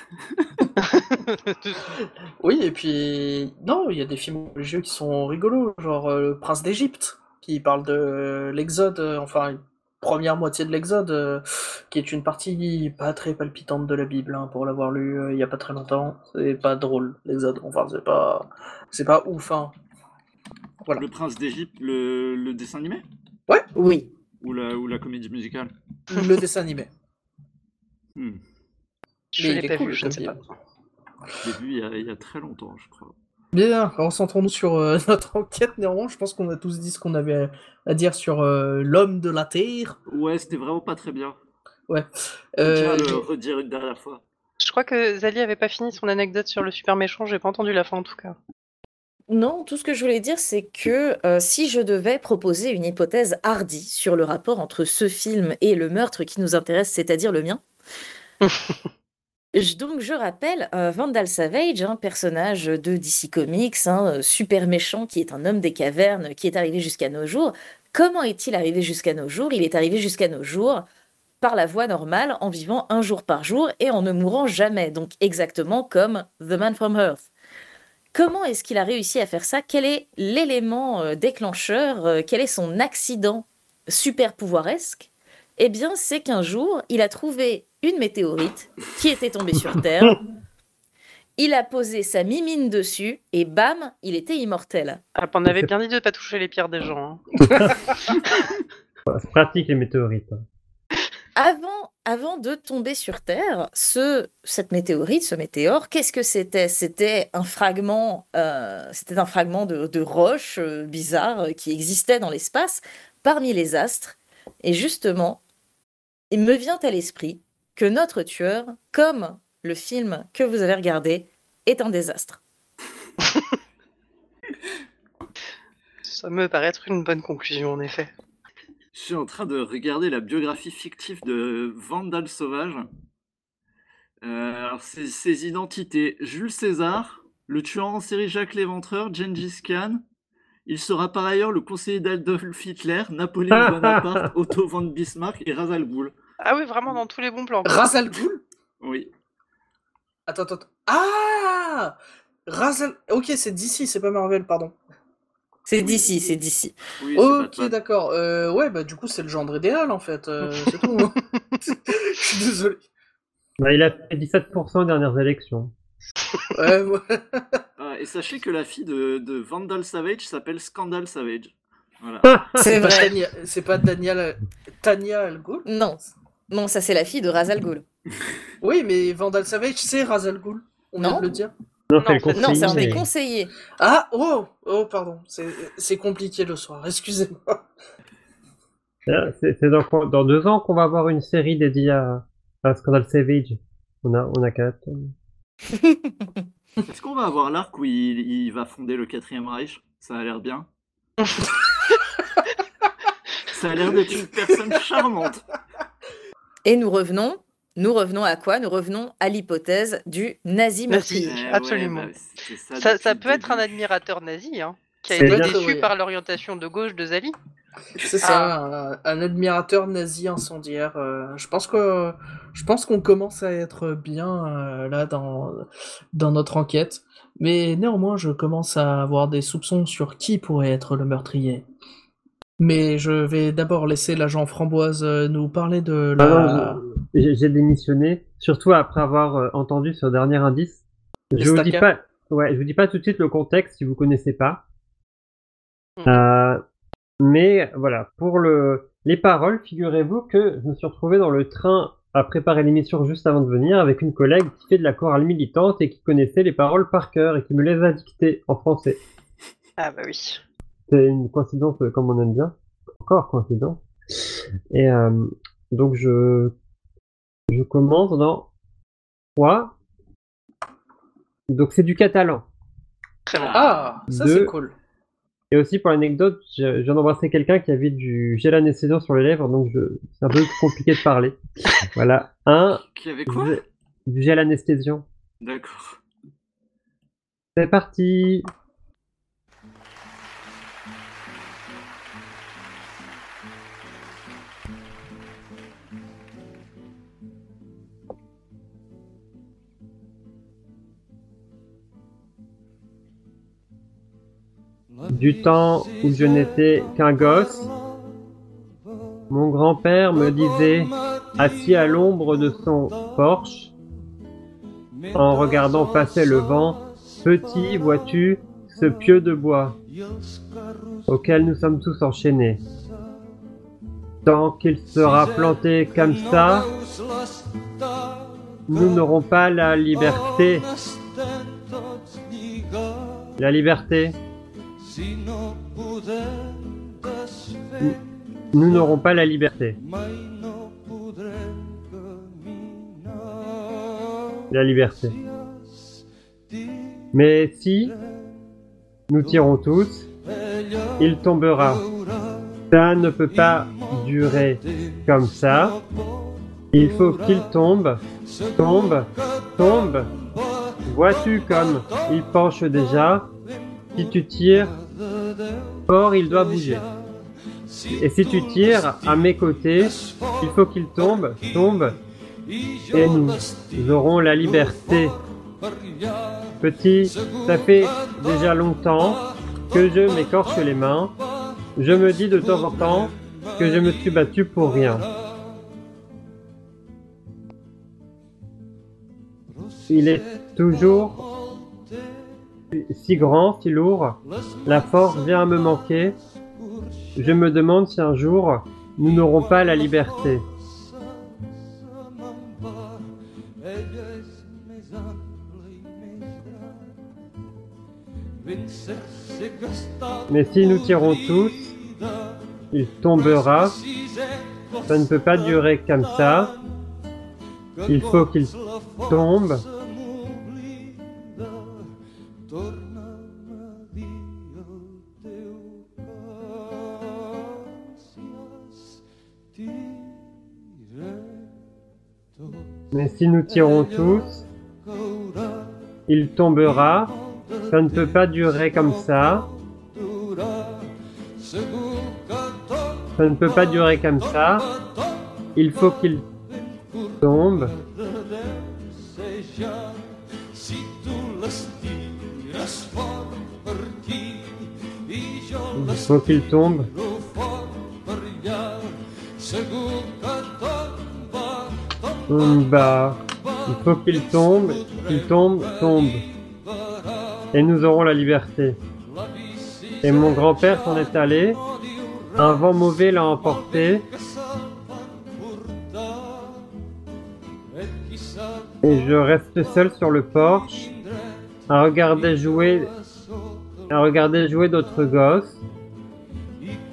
Oui, et puis, non, il y a des films religieux qui sont rigolos, genre euh, Le Prince d'Égypte, qui parle de l'Exode, euh, enfin, une première moitié de l'Exode, euh, qui est une partie pas très palpitante de la Bible, hein, pour l'avoir lu euh, il y a pas très longtemps. C'est pas drôle, l'Exode, enfin, c'est pas, c'est pas ouf, hein. Voilà. Le Prince d'Égypte, le, le dessin animé? Oui. ou la, ou la comédie musicale? Le dessin animé. Hmm. Je Mais l'ai il est pas cool, vu, je ne sais pas. film. Je l'ai vu il y, a, il y a très longtemps, je crois. Bien, concentrons-nous sur euh, [LAUGHS] notre enquête, néanmoins, je pense qu'on a tous dit ce qu'on avait à dire sur euh, l'homme de la Terre. Ouais, c'était vraiment pas très bien. Ouais. Euh, le redire une dernière fois. Je crois que Zali avait pas fini son anecdote sur le super méchant, j'ai pas entendu la fin en tout cas. Non, tout ce que je voulais dire, c'est que euh, si je devais proposer une hypothèse hardie sur le rapport entre ce film et le meurtre qui nous intéresse, c'est-à-dire le mien, [LAUGHS] donc je rappelle euh, Vandal Savage, un personnage de DC Comics, un euh, super méchant qui est un homme des cavernes, qui est arrivé jusqu'à nos jours. Comment est-il arrivé jusqu'à nos jours? Il est arrivé jusqu'à nos jours par la voie normale, en vivant un jour par jour et en ne mourant jamais, donc exactement comme The Man from Earth. Comment est-ce qu'il a réussi à faire ça? Quel est l'élément euh, déclencheur Quel est son accident super pouvoiresque? Eh bien, c'est qu'un jour, il a trouvé une météorite qui était tombée sur Terre. Il a posé sa mimine dessus et bam, il était immortel. Ah, on avait bien dit de pas toucher les pierres des gens. hein. [LAUGHS] Pratique les météorites. Avant, avant de tomber sur Terre, ce, cette météorite, ce météore, qu'est-ce que c'était? C'était un fragment, euh, c'était un fragment de, de roche euh, bizarre euh, qui existait dans l'espace parmi les astres. Et justement, il me vient à l'esprit que notre tueur, comme le film que vous avez regardé, est un désastre. [LAUGHS] Ça me paraît être une bonne conclusion en effet. Je suis en train de regarder la biographie fictive de Vandal Sauvage. Euh, alors, ses, ses identités Jules César, le tueur en série Jacques l'Éventreur, Gengis Khan. Il sera par ailleurs le conseiller d'Adolf Hitler, Napoléon [LAUGHS] Bonaparte, Otto von Bismarck et Ra's al Ghul. Ah oui, vraiment dans tous les bons plans. Ra's al Ghul? Oui. Attends, attends. attends. Ah Ra's al... Ok, c'est d'ici, c'est pas Marvel, pardon. C'est d'ici, c'est d'ici. Oui, c'est Ok, d'accord. Euh, ouais, bah du coup, c'est le genre idéal, en fait. euh, [LAUGHS] c'est tout. [LAUGHS] Je suis désolé. Bah, il a fait 17% aux dernières élections. Ouais, ouais. [LAUGHS] Ah, et sachez que la fille de, de Vandal Savage s'appelle Scandal Savage. Voilà. C'est pas vrai. C'est pas Daniel, Tania Al Ghul? Non, non, ça c'est la fille de Ra's al Ghul. [LAUGHS] Oui, mais Vandal Savage, c'est Ra's al Ghul. On vient de le dire. Non, Non, c'est un conseiller. des conseillers. Ah, oh, oh, pardon. C'est c'est compliqué le soir. [LAUGHS] Excusez-moi. Ah, C'est dans, dans deux ans qu'on va avoir une série dédiée à, à Scandal Savage. On a, on a qu'à attendre. [LAUGHS] Est-ce qu'on va avoir l'arc où il, il va fonder le quatrième Reich? Ça a l'air bien. Ça a l'air d'être une personne charmante. Et nous revenons nous revenons à quoi? Nous revenons à l'hypothèse du nazi meurtrier. Eh absolument. ouais, bah, ça, peut être un admirateur nazi, hein, qui a été déçu Oui. par l'orientation de gauche de Zali. C'est ça, un, un admirateur nazi incendiaire. euh, je pense que je pense qu'on commence à être bien euh, là dans dans notre enquête, mais néanmoins je commence à avoir des soupçons sur qui pourrait être le meurtrier. Mais je vais d'abord laisser l'agent Framboise euh, nous parler de la. je- j'ai démissionné, surtout après avoir euh, entendu ce dernier indice. Je vous dis pas, ouais, je vous dis pas tout de suite le contexte si vous connaissez pas. Mhm. Euh, mais voilà, pour le, les paroles, figurez-vous que je me suis retrouvé dans le train à préparer l'émission juste avant de venir avec une collègue qui fait de la chorale militante et qui connaissait les paroles par cœur et qui me les a dictées en français. Ah bah oui. C'est une coïncidence euh, comme on aime bien. Encore coïncidence. Et euh, donc je, je commence dans 3. Donc c'est du catalan. Très bon. Ah, ça c'est cool. Et aussi pour l'anecdote, je, je viens d'embrasser quelqu'un qui avait du gel anesthésiant sur les lèvres, donc je, c'est un peu compliqué de parler. [LAUGHS] Voilà. Un, Qui avait quoi? du- du gel anesthésiant. D'accord. C'est parti. Du temps où je n'étais qu'un gosse, mon grand-père me disait, assis à l'ombre de son porche, en regardant passer le vent, Petit, vois-tu, ce pieu de bois auquel nous sommes tous enchaînés? Tant qu'il sera planté comme ça, nous n'aurons pas la liberté. La liberté. Nous n'aurons pas la liberté. La liberté. Mais si nous tirons tous, il tombera. Ça ne peut pas durer comme ça. Il faut qu'il tombe, tombe, tombe. Vois-tu comme il penche déjà? Si tu tires fort, il doit bouger. Et si tu tires à mes côtés, il faut qu'il tombe, tombe. Et nous aurons la liberté. Petit, ça fait déjà longtemps que je m'écorche les mains. Je me dis de temps en temps que je me suis battu pour rien. Il est toujours si grand, si lourd. La force vient à me manquer. Je me demande si un jour nous n'aurons pas la liberté. Mais si nous tirons tous, il tombera. Ça ne peut pas durer comme ça. Il faut qu'il tombe. Mais si nous tirons tous, il tombera. Ça ne peut pas durer comme ça. Ça ne peut pas durer comme ça. Il faut qu'il tombe. Il faut qu'il tombe. Bah, il faut qu'il tombe, qu'il tombe, tombe. Et nous aurons la liberté. Et mon grand-père s'en est allé. Un vent mauvais l'a emporté. Et je reste seul sur le porche, à regarder jouer, à regarder jouer d'autres gosses,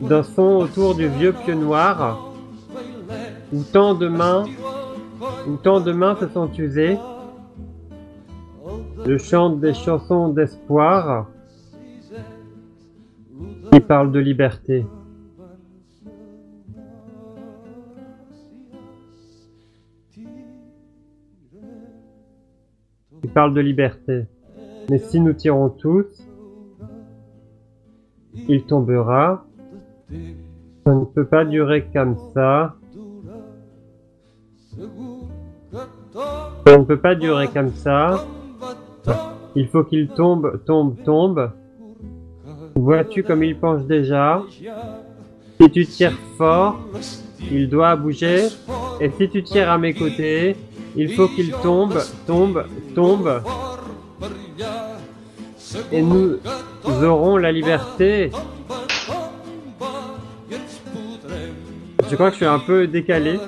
dansant autour du vieux pieu noir, où tant de mains, où tant de mains se sont usées. Je chante des chansons d'espoir qui parlent de liberté. parle de liberté. Mais si nous tirons tous, il tombera. Ça ne peut pas durer comme ça. Ça ne peut pas durer comme ça. Il faut qu'il tombe, tombe, tombe. Vois-tu comme il penche déjà? Si tu tires fort, il doit bouger. Et si tu tires à mes côtés, il faut qu'il tombe, tombe, tombe. Et nous aurons la liberté. Je crois que je suis un peu décalé.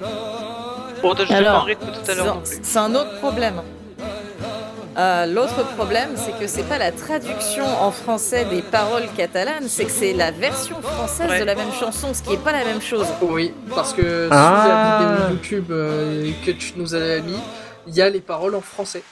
Bon, je suis pas en Alors, rythme tout à l'heure non c'est plus. c'est un autre problème. Euh, L'autre problème, c'est que c'est pas la traduction en français des paroles catalanes, c'est que c'est la version française Ouais. de la même chanson, ce qui est pas la même chose. Oui, parce que Ah. sous la vidéo YouTube euh, que tu nous avais mis, il y a les paroles en français.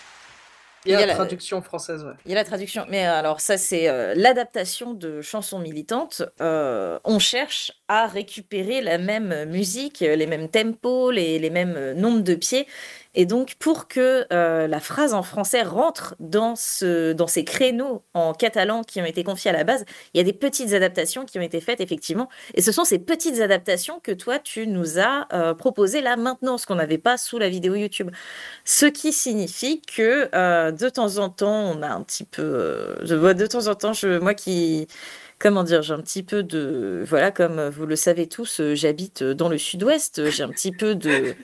Il y a, la traduction française, ouais. Il y a la traduction, mais euh, alors ça c'est euh, l'adaptation de chansons militantes. Euh, on cherche à récupérer la même musique, les mêmes tempos, les, les mêmes nombres de pieds, et donc pour que euh, la phrase en français rentre dans ce dans ces créneaux en catalan qui ont été confiés à la base, il y a des petites adaptations qui ont été faites effectivement, et ce sont ces petites adaptations que toi tu nous as euh, proposées là maintenant, ce qu'on n'avait pas sous la vidéo YouTube. Ce qui signifie que euh, de temps en temps, on a un petit peu. vois de temps en temps, moi qui. Comment dire, j'ai un petit peu de. Voilà, comme vous le savez tous, j'habite dans le sud-ouest, j'ai un petit peu de.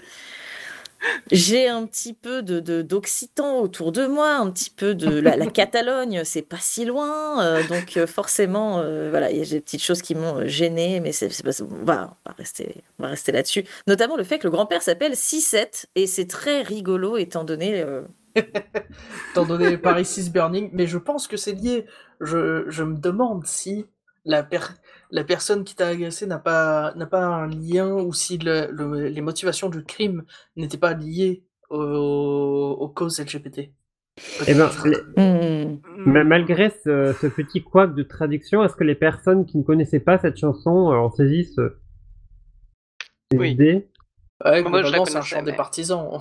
J'ai un petit peu de d'occitan autour de moi, un petit peu de la, Catalogne, c'est pas si loin, euh, donc euh, forcément, euh, voilà, il y a des petites choses qui m'ont gênée, mais c'est on va, on va rester, on va rester là-dessus. Notamment le fait que le grand-père s'appelle 6-7 et c'est très rigolo étant donné. [LAUGHS] Étant donné Paris 6 Burning, mais je pense que c'est lié. Je, je me demande si la, per- la personne qui t'a agressé n'a pas, n'a pas un lien ou si le- le- les motivations du crime n'étaient pas liées aux, aux causes LGBT. Eh ben, les- hmm. Mais malgré ce, ce petit couac de traduction, est-ce que les personnes qui ne connaissaient pas cette chanson euh, en saisissent euh, Oui. Ouais, Moi, je la c'est un chant des partisans.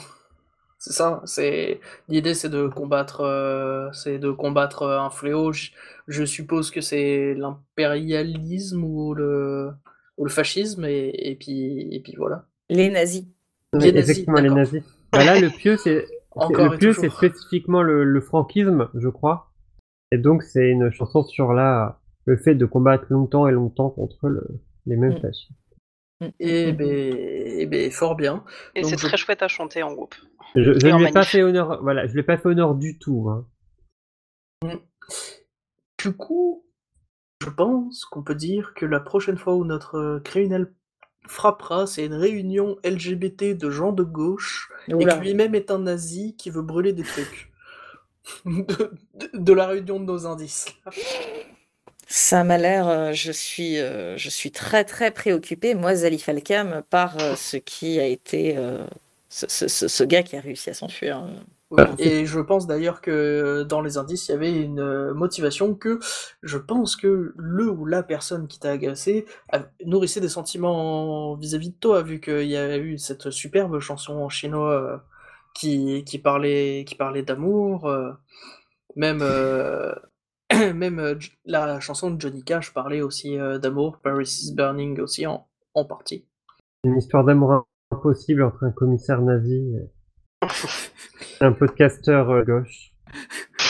C'est ça. C'est l'idée, c'est de combattre, euh, c'est de combattre euh, un fléau. Je, je suppose que c'est l'impérialisme ou le ou le fascisme et, et puis et puis voilà. Les nazis. Les nazis, Effectivement, les nazis. Bah là, le pieu, c'est [LAUGHS] Encore le pieu, c'est spécifiquement le, le franquisme, je crois. Et donc, c'est une chanson sur la, le fait de combattre longtemps et longtemps contre le, les mêmes Mm. fascistes. Et ben, eh ben, fort bien. Et c'est je- très chouette à chanter en groupe. Je, ne lui ai pas fait honneur, voilà, je lui ai pas fait honneur du tout. Hein. Du coup, je pense qu'on peut dire que la prochaine fois où notre euh, criminel frappera, c'est une réunion LGBT de gens de gauche et que lui-même est un nazi qui veut brûler des trucs. [LAUGHS] de, de- de la réunion de nos indices. Ça m'a l'air, euh, je suis, euh, je suis très très préoccupée, moi, Zali Falcam, par euh, ce qui a été ce, ce- ce- ce gars qui a réussi à s'enfuir. Oui, et je pense d'ailleurs que dans les indices, il y avait une motivation que je pense que le ou la personne qui t'a agressé a- nourrissait des sentiments vis-à-vis de toi, vu qu'il y a eu cette superbe chanson en chinois qui, qui parlait, qui parlait d'amour. même euh, [CLEARS THROAT] même euh, la chanson de Johnny Cash parlait aussi euh, d'amour, Paris is Burning aussi en, en partie. Une histoire d'amour impossible entre un commissaire nazi et un podcasteur euh, gauche.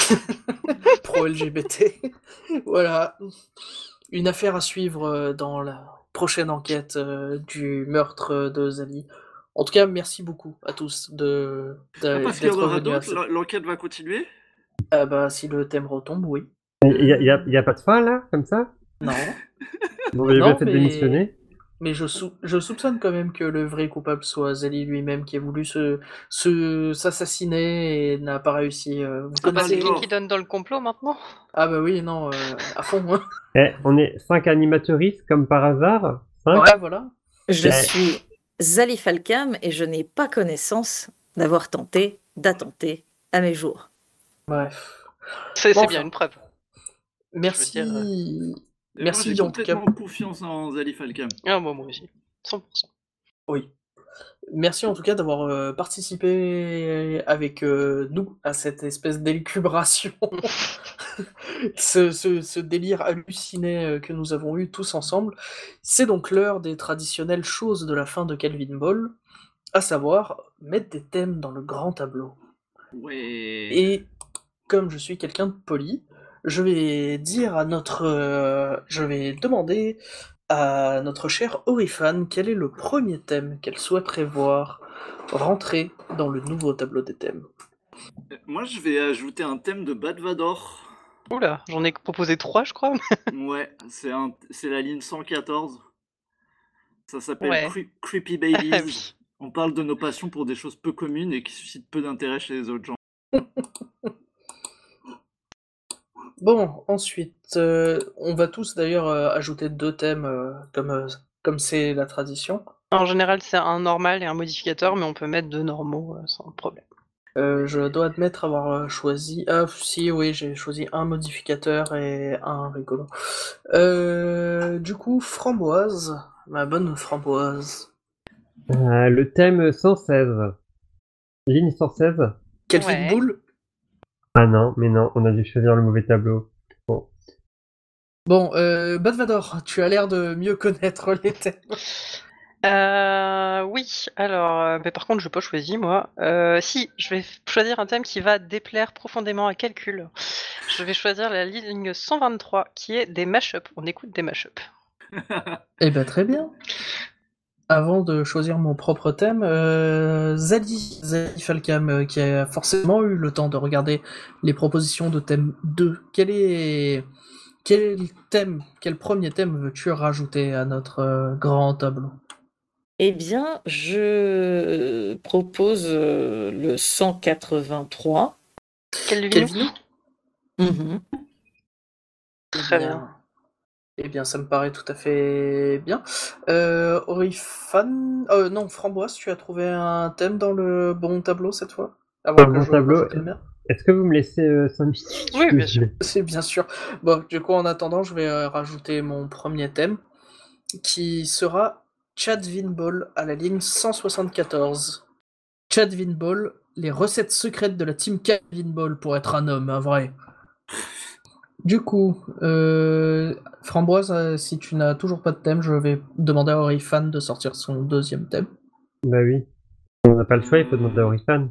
[LAUGHS] pro-LGBT. [LAUGHS] voilà. Une affaire à suivre euh, dans la prochaine enquête euh, du meurtre de Zali. En tout cas, merci beaucoup à tous de, de- Ah, parce qu'il y en d'être aura venus à d'autres, cette- l'en- l'enquête va continuer? Ah bah, si le thème retombe, oui. Il y a, il y a- il y a pas de fin là, comme ça? Non. Bon, fait de mais- démissionner? Mais je, sou- je soupçonne quand même que le vrai coupable soit Zali lui-même qui a voulu se, se, s'assassiner et n'a pas réussi. euh, vous Ah bah, c'est qui qui donne dans le complot maintenant Ah bah oui, non, euh, à fond. hein. Eh, on est cinq animateuristes comme par hasard. Cinq? Ouais, voilà. Je Ouais. suis Zali Falcam et je n'ai pas connaissance d'avoir tenté d'attenter à mes jours. Bref. C'est Bon, bien une preuve. Merci. dire, Et Merci moi, en tout cas. confiance en Zali Falcam. Ah, moi, moi aussi. 100%. Oui. Merci en tout cas d'avoir euh, participé avec euh, nous à cette espèce d'élucubration, [LAUGHS] ce, ce- ce délire halluciné euh, que nous avons eu tous ensemble. C'est donc l'heure des traditionnelles choses de la fin de Calvin Ball, à savoir mettre des thèmes dans le grand tableau. Ouais. Et comme je suis quelqu'un de poli, je vais dire à notre, euh, je vais demander à notre chère Orifan quel est le premier thème qu'elle souhaiterait voir rentrer dans le nouveau tableau des thèmes. Euh, Moi, je vais ajouter un thème de Bad Vador. Oula, j'en ai proposé trois, je crois. [LAUGHS] Ouais, c'est un, c'est la ligne 114. Ça s'appelle Ouais. Cre- Creepy Babies. [LAUGHS] Ah oui. On parle de nos passions pour des choses peu communes et qui suscitent peu d'intérêt chez les autres gens. [LAUGHS] Bon, ensuite, euh, on va tous d'ailleurs euh, ajouter deux thèmes euh, comme euh, comme c'est la tradition. En général, c'est un normal et un modificateur, mais on peut mettre deux normaux euh, sans problème. Euh, je dois admettre avoir choisi. Ah, si, oui, j'ai choisi un modificateur et un rigolo. Euh, du coup, framboise, ma bonne framboise. Euh, le thème 116. Ligne 116. Kelvin Ouais. Bull Ah non, mais non, on a dû choisir le mauvais tableau. Bon. Bon, euh, Badvador, tu as l'air de mieux connaître les thèmes. Euh, oui, alors, euh, mais par contre, je n'ai pas choisi, moi. Euh, si, je vais choisir un thème qui va déplaire profondément à calcul. Je vais choisir la ligne 123, qui est des mashups. On écoute des mashups. [LAUGHS] Eh ben, très bien. Avant de choisir mon propre thème, euh, Zali, Zali Falcam, euh, qui a forcément eu le temps de regarder les propositions de thème 2, quel est, quel thème, quel premier thème veux-tu rajouter à notre euh, grand tableau Eh bien, je propose euh, le 183. Quelle Quel ligne vino Mhm. Très bien. Eh bien, ça me paraît tout à fait bien. Euh, Orifan, euh, non, Framboise, tu as trouvé un thème dans le bon tableau cette fois? Avant Un que bon je tableau. le Est-ce que vous me laissez 5 minutes Oui, bien sûr. C'est bien sûr. Bon, du coup, en attendant, je vais euh, rajouter mon premier thème, qui sera Chad Winball à la ligne 174. Chad Winball, les recettes secrètes de la team Chad Winball pour être un homme, un vrai. Du coup, euh, Framboise, euh, si tu n'as toujours pas de thème, je vais demander à Orifan de sortir son deuxième thème. Bah oui. On n'a pas le choix, il faut demander à Orifan.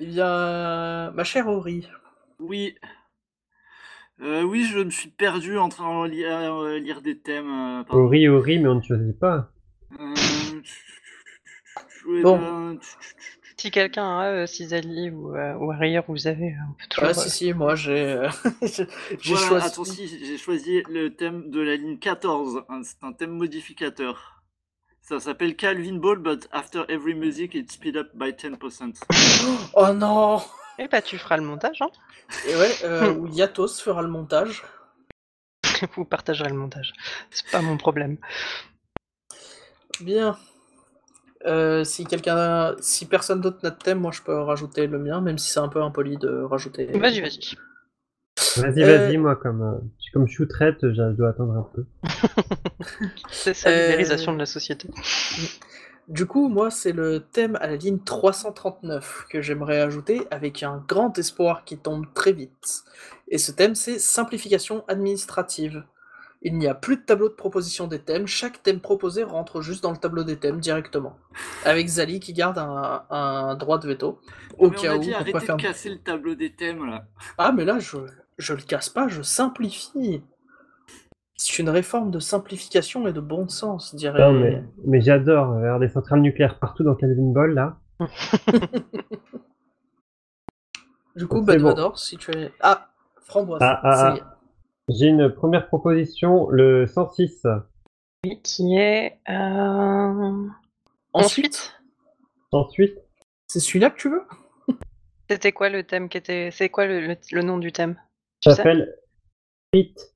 Eh bien, ma chère Ori, Oui. Euh, oui, je me suis perdu en train de lire, euh, lire des thèmes. euh, pardon. Ori, Ori, mais on ne choisit pas. Euh, Bon. ben, si quelqu'un a euh, Cisali ou, euh, ou Harrier, vous avez, euh, toujours. ah, si, si, moi j'ai euh, [LAUGHS] j'ai voilà, choisi. attends, si, j'ai choisi le thème de la ligne 14. hein, C'est un thème modificateur. Ça s'appelle Calvin Ball, but after every music, it's speed up by 10%. Oh non Eh bah, tu feras le montage, hein Et ouais, euh, [LAUGHS] où Yatos fera le montage. Vous partagerez le montage. C'est pas mon problème. Bien. Euh, si quelqu'un, si personne d'autre n'a de thème, moi je peux rajouter le mien, même si c'est un peu impoli de rajouter. Vas-y, vas-y. Vas-y, Euh, vas-y, moi, comme, euh, comme je suis traite, je dois attendre un peu. [LAUGHS] C'est ça, Euh, l'ubérisation de la société. Du coup, moi c'est le thème à la ligne 339 que j'aimerais ajouter avec un grand espoir qui tombe très vite. Et ce thème c'est simplification administrative. Il n'y a plus de tableau de proposition des thèmes, chaque thème proposé rentre juste dans le tableau des thèmes directement. Avec Zali qui garde un, un droit de veto. Au Mais on cas a où, dit pour arrêtez de faire casser le tableau des thèmes là. Ah, mais là, je, je le casse pas, je simplifie. C'est une réforme de simplification et de bon sens, dirais Non, mais, mais j'adore. avoir des centrales nucléaires partout dans Calvin Ball, là. [LAUGHS] Du coup, bon. Si tu es. Ah, framboise. Ah, ah, ça y est. J'ai une première proposition, le 106. Oui, qui est. euh, Ensuite, Ensuite, c'est celui-là que tu veux? C'était quoi le thème qui était. C'est quoi le, le- le nom du thème? Ça s'appelle Frites.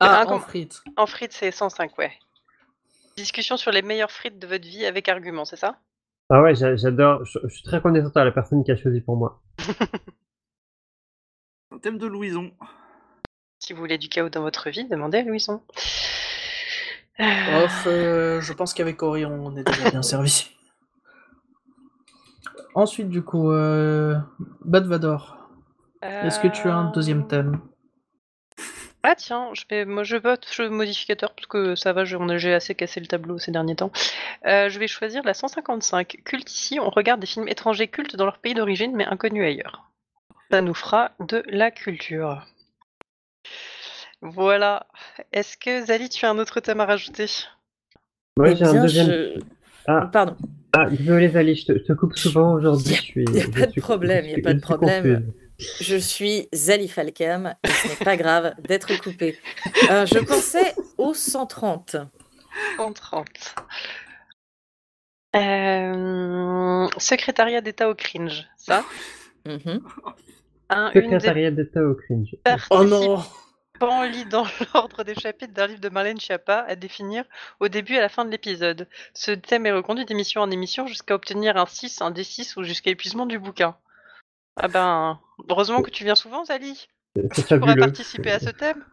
Ah, Ah, en frites. En frites, c'est 105, ouais. Discussion sur les meilleures frites de votre vie avec argument, c'est ça? Ah ouais, j'a- j'adore. Je, je suis très reconnaissant à la personne qui a choisi pour moi. [LAUGHS] Un thème de Louison. Si vous voulez du chaos dans votre vie, demandez à Louison. Off, euh, je pense qu'avec Ori, on est déjà bien servi. Ensuite, du coup, euh, Bad Vador. Est-ce que tu as un deuxième thème? Ah tiens, je vais, moi je vote je modificateur parce que ça va, j'ai assez cassé le tableau ces derniers temps. Euh, je vais choisir la 155. Culte ici, on regarde des films étrangers cultes dans leur pays d'origine mais inconnus ailleurs. Ça nous fera de la culture. Voilà. Est-ce que Zali, tu as un autre thème à rajouter? Moi, Eh j'ai un deuxième. je- Ah, Pardon. ah, désolé, Zali, je te, je te coupe souvent aujourd'hui. Y a- je suis- y a pas de problème, je y a pas de problème. Je suis Zali Falcam et ce n'est pas grave d'être coupé. Euh, je pensais au 130. 130. Euh, secrétariat d'État au cringe, ça? Mhm. Un- une des Secrétariat d'État au cringe. Oh non lit dans [LAUGHS] l'ordre des chapitres d'un livre de Marlène Schiappa à définir au début et à la fin de l'épisode. Ce thème est reconduit d'émission en émission jusqu'à obtenir un 6, un D6 ou jusqu'à épuisement du bouquin. Ah ben, heureusement que tu viens souvent, Zali. Tu pourrais fabuleux. participer à ce thème.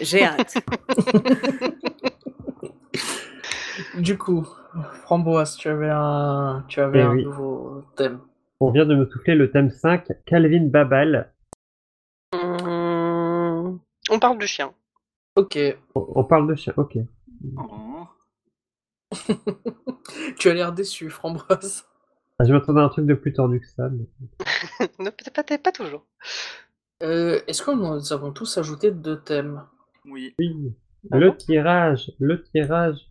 J'ai hâte. [LAUGHS] Du coup, Framboise, tu avais un, tu avais Eh un oui. nouveau thème. On vient de me souffler le thème 5, Calvin Babal. Hum, On parle de chien. Ok. On, on parle de chien, ok. Oh. [LAUGHS] tu as l'air déçu, Framboise. Ah, Je m'attendais à un truc de plus tordu que ça. mais- [LAUGHS] Ne, peut-être pas, pas toujours. Euh, Est-ce que nous avons tous ajouté deux thèmes? Oui. Oui. Ah le bon? tirage, le tirage.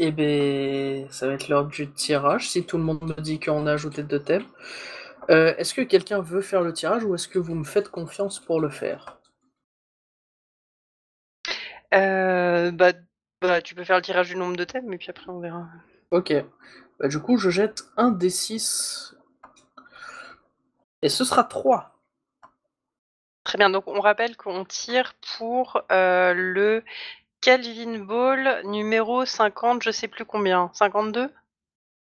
Eh ben, ça va être l'heure du tirage, si tout le monde me dit qu'on a ajouté deux thèmes. Euh, est-ce que quelqu'un veut faire le tirage ou est-ce que vous me faites confiance pour le faire? Euh, bah, bah, tu peux faire le tirage du nombre de thèmes, et puis après on verra. Ok. Bah, du coup, je jette un des 6 Et ce sera 3. Très bien, donc on rappelle qu'on tire pour euh, le Calvin Ball numéro 50, je sais plus combien, 52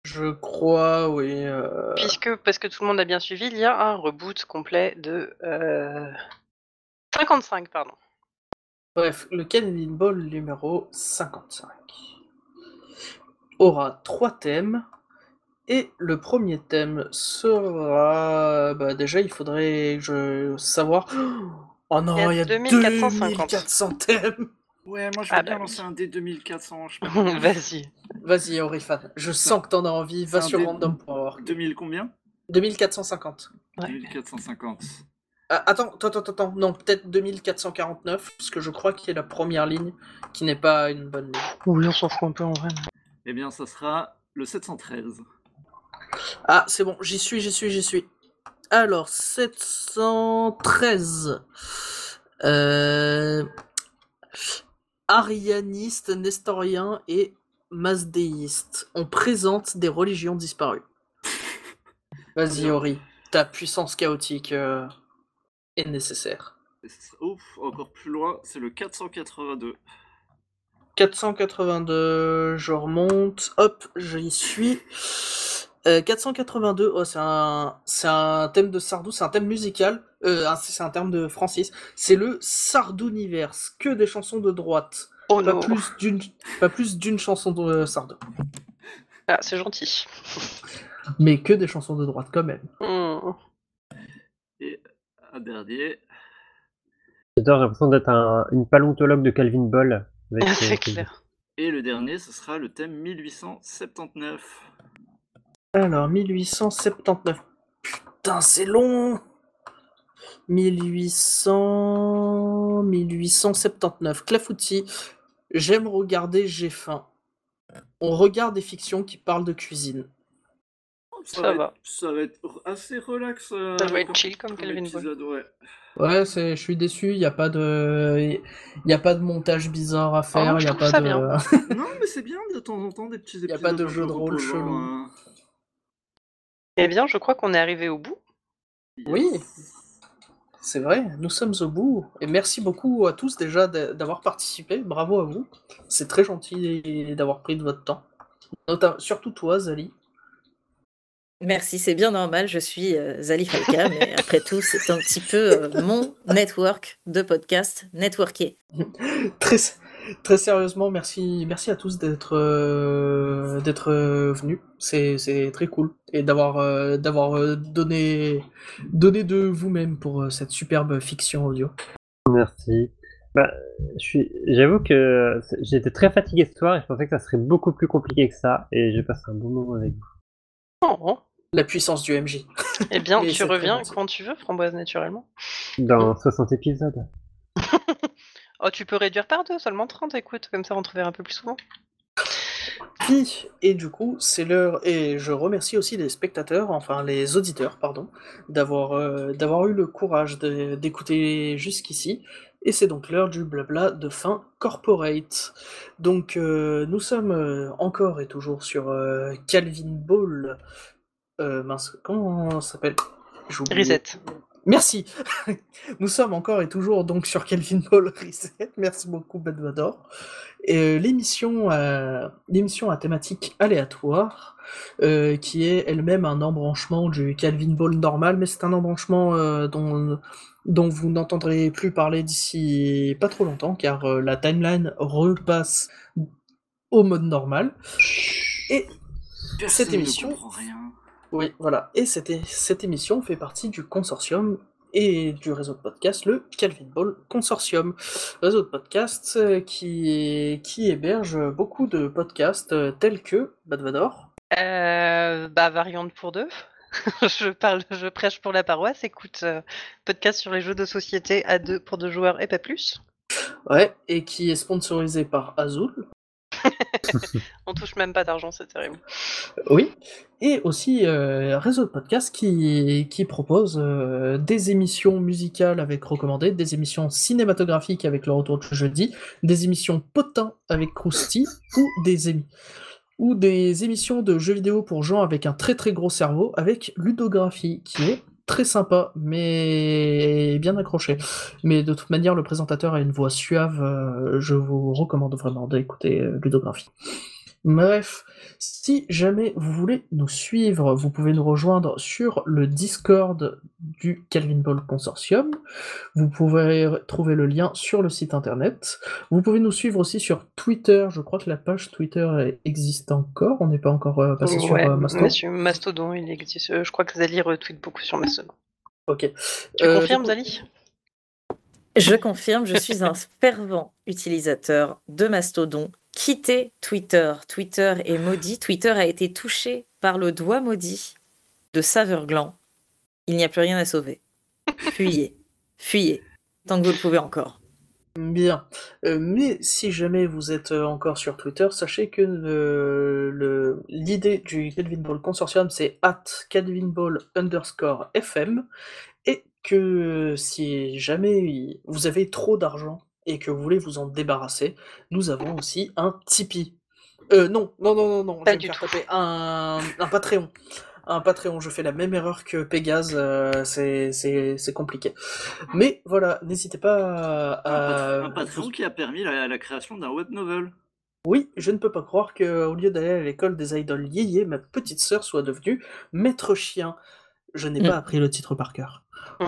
Je crois, oui. euh, Puisque, parce que tout le monde a bien suivi, il y a un reboot complet de euh, 55, pardon. Bref, le Calvin Ball numéro 55 aura trois thèmes. Et le premier thème sera. Bah, déjà, il faudrait je... savoir. Oh non, Il y a il y a 2450. 2400 thèmes Ouais, moi je Ah veux bah bien oui. lancer un dé 2400. Je [LAUGHS] sais pas combien. Vas-y. Vas-y, Orifan, je sens que t'en as envie. Va sur dé- random.org. 2000 combien? 2450. Ouais. 2450. Ah, attends, attends, attends, attends, non, peut-être 2449, parce que je crois qu'il y a la première ligne qui n'est pas une bonne ligne. Oui, on s'en fout un peu en vrai. Eh bien, ça sera le 713. Ah, c'est bon, j'y suis, j'y suis, j'y suis. Alors, 713. Euh... Arianiste, nestorien et masdéiste. On présente des religions disparues. [LAUGHS] Vas-y, Ori, ta puissance chaotique euh, est nécessaire. Ouf, encore plus loin, c'est le 482. 482, je remonte, hop, j'y suis. Euh, 482, oh, c'est un, c'est un thème de Sardou, c'est un thème musical, euh, un- c'est un terme de Francis. C'est le Sardouniverse, que des chansons de droite, Oh pas non. plus d'une, pas plus d'une chanson de euh, Sardou, Ah, c'est gentil. mais que des chansons de droite quand même. Hmm. Et un dernier. J'adore, j'ai l'impression d'être un- une paléontologue de Calvin avec, [LAUGHS] euh, c'est ces- clair. Et le dernier, ce sera le thème 1879. Alors, 1879. Putain, c'est long 1800... 1879. Clafoutis. J'aime regarder, j'ai faim. On regarde des fictions qui parlent de cuisine. Ça va. va. Être, ça va être assez relax. euh, Ça va être chill comme Calvin ouais. Je suis déçu, il n'y a pas de... Il y a pas de montage bizarre à faire, il je y a pas ça de... bien. [LAUGHS] non, mais c'est bien de temps en temps des petits a épisodes. pas de jeu de rôle chelou. hein. Eh bien, je crois qu'on est arrivé au bout. Oui, c'est vrai, nous sommes au bout. Et merci beaucoup à tous déjà d'a- d'avoir participé. Bravo à vous. C'est très gentil d'avoir pris de votre temps. Surtout toi, Zali. Merci, c'est bien normal, je suis euh, Zali Falka, mais [LAUGHS] après tout, c'est un petit peu euh, mon network de podcast networké. Très, Très sérieusement, merci, merci à tous d'être euh, d'être euh, venus. C'est c'est très cool et d'avoir euh, d'avoir donné donné de vous-même pour euh, cette superbe fiction audio. Merci. Bah, je suis, j'avoue que j'étais très fatigué ce soir et je pensais que ça serait beaucoup plus compliqué que ça et j'ai passé un bon moment avec vous. Oh. La puissance du MJ. Eh bien, [LAUGHS] tu reviens quand tu veux, framboise naturellement. Dans 60 épisodes. [LAUGHS] Oh, tu peux réduire par deux, seulement 30, écoute, comme ça on te reverra un peu plus souvent. Puis, et du coup, c'est l'heure, et je remercie aussi les spectateurs, enfin les auditeurs, pardon, d'avoir euh, d'avoir eu le courage d'écouter jusqu'ici. Et c'est donc l'heure du blabla de fin corporate. Donc, euh, nous sommes euh, encore et toujours sur euh, Calvin Ball. Mince, comment ça s'appelle? Reset. Merci. [LAUGHS] Nous sommes encore et toujours donc sur Kelvin Ball Reset. Merci beaucoup Bedvador. Et euh, l'émission euh, l'émission à thématique aléatoire euh, qui est elle-même un embranchement du Calvin Ball normal, mais c'est un embranchement euh, dont dont vous n'entendrez plus parler d'ici pas trop longtemps car la timeline repasse au mode normal. Et Personne cette ne émission comprend rien. Oui, voilà. Et cette, émission fait partie du consortium et du réseau de podcast, le Calvin Ball Consortium. Réseau de podcasts euh, qui, qui héberge beaucoup de podcasts euh, tels que Badvador. Euh, bah, variante pour deux. [LAUGHS] je parle, je prêche pour la paroisse. Écoute, euh, podcast sur les jeux de société à deux pour deux joueurs et pas plus. Ouais, et qui est sponsorisé par Azul. [LAUGHS] On touche même pas d'argent, c'est terrible. Oui, et aussi euh, réseau de podcast qui, propose euh, des émissions musicales avec recommandées, des émissions cinématographiques avec le retour de jeudi, des émissions potins avec Krusty ou des ou des émissions de jeux vidéo pour gens avec un très très gros cerveau avec ludographie qui est très sympa mais bien accroché. Mais de toute manière le présentateur a une voix suave, euh, je vous recommande vraiment d'écouter euh, ludographie. Bref, si jamais vous voulez nous suivre, vous pouvez nous rejoindre sur le Discord du Calvin Ball Consortium. Vous pouvez trouver le lien sur le site internet. Vous pouvez nous suivre aussi sur Twitter. Je crois que la page Twitter existe encore. On n'est pas encore euh, passé sur euh, Mastodon. monsieur Mastodon, il existe. Euh, Je crois que Zali retweet beaucoup sur Mastodon. Ok. Tu Euh, confirmes, Zali? Je confirme, je suis un [LAUGHS] fervent utilisateur de Mastodon. Quittez Twitter. Twitter est maudit. Twitter a été touché par le doigt maudit de Saverglan. Il n'y a plus rien à sauver. Fuyez. Fuyez. Tant que vous le pouvez encore. Bien. Euh, mais si jamais vous êtes euh, encore sur Twitter, sachez que le- l'idée du Calvin Ball Consortium, c'est at calvinball underscore FM, et que si jamais vous avez trop d'argent et que vous voulez vous en débarrasser, nous avons aussi un Tipeee. Euh, non, non, non, non, non, Pas du tout. Un, un Patreon. Un Patreon, je fais la même erreur que Pégase, euh, c'est c'est- c'est compliqué. Mais voilà, n'hésitez pas à... Un patron qui a permis la, la création d'un web novel. Oui, je ne peux pas croire que, au lieu d'aller à l'école des idoles yéyé, ma petite sœur soit devenue maître chien. Je n'ai Mm. pas appris le titre par cœur. [LAUGHS]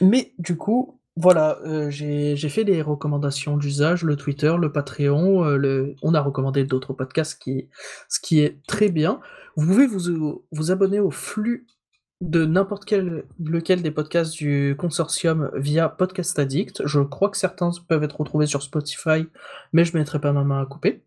Mais du coup, voilà, euh, j'ai j'ai fait les recommandations d'usage, le Twitter, le Patreon, euh, le... on a recommandé d'autres podcasts, qui... ce qui est très bien. Vous pouvez vous, vous abonner au flux de n'importe quel lequel des podcasts du consortium via Podcast Addict. Je crois que certains peuvent être retrouvés sur Spotify, mais je ne mettrai pas ma main à couper.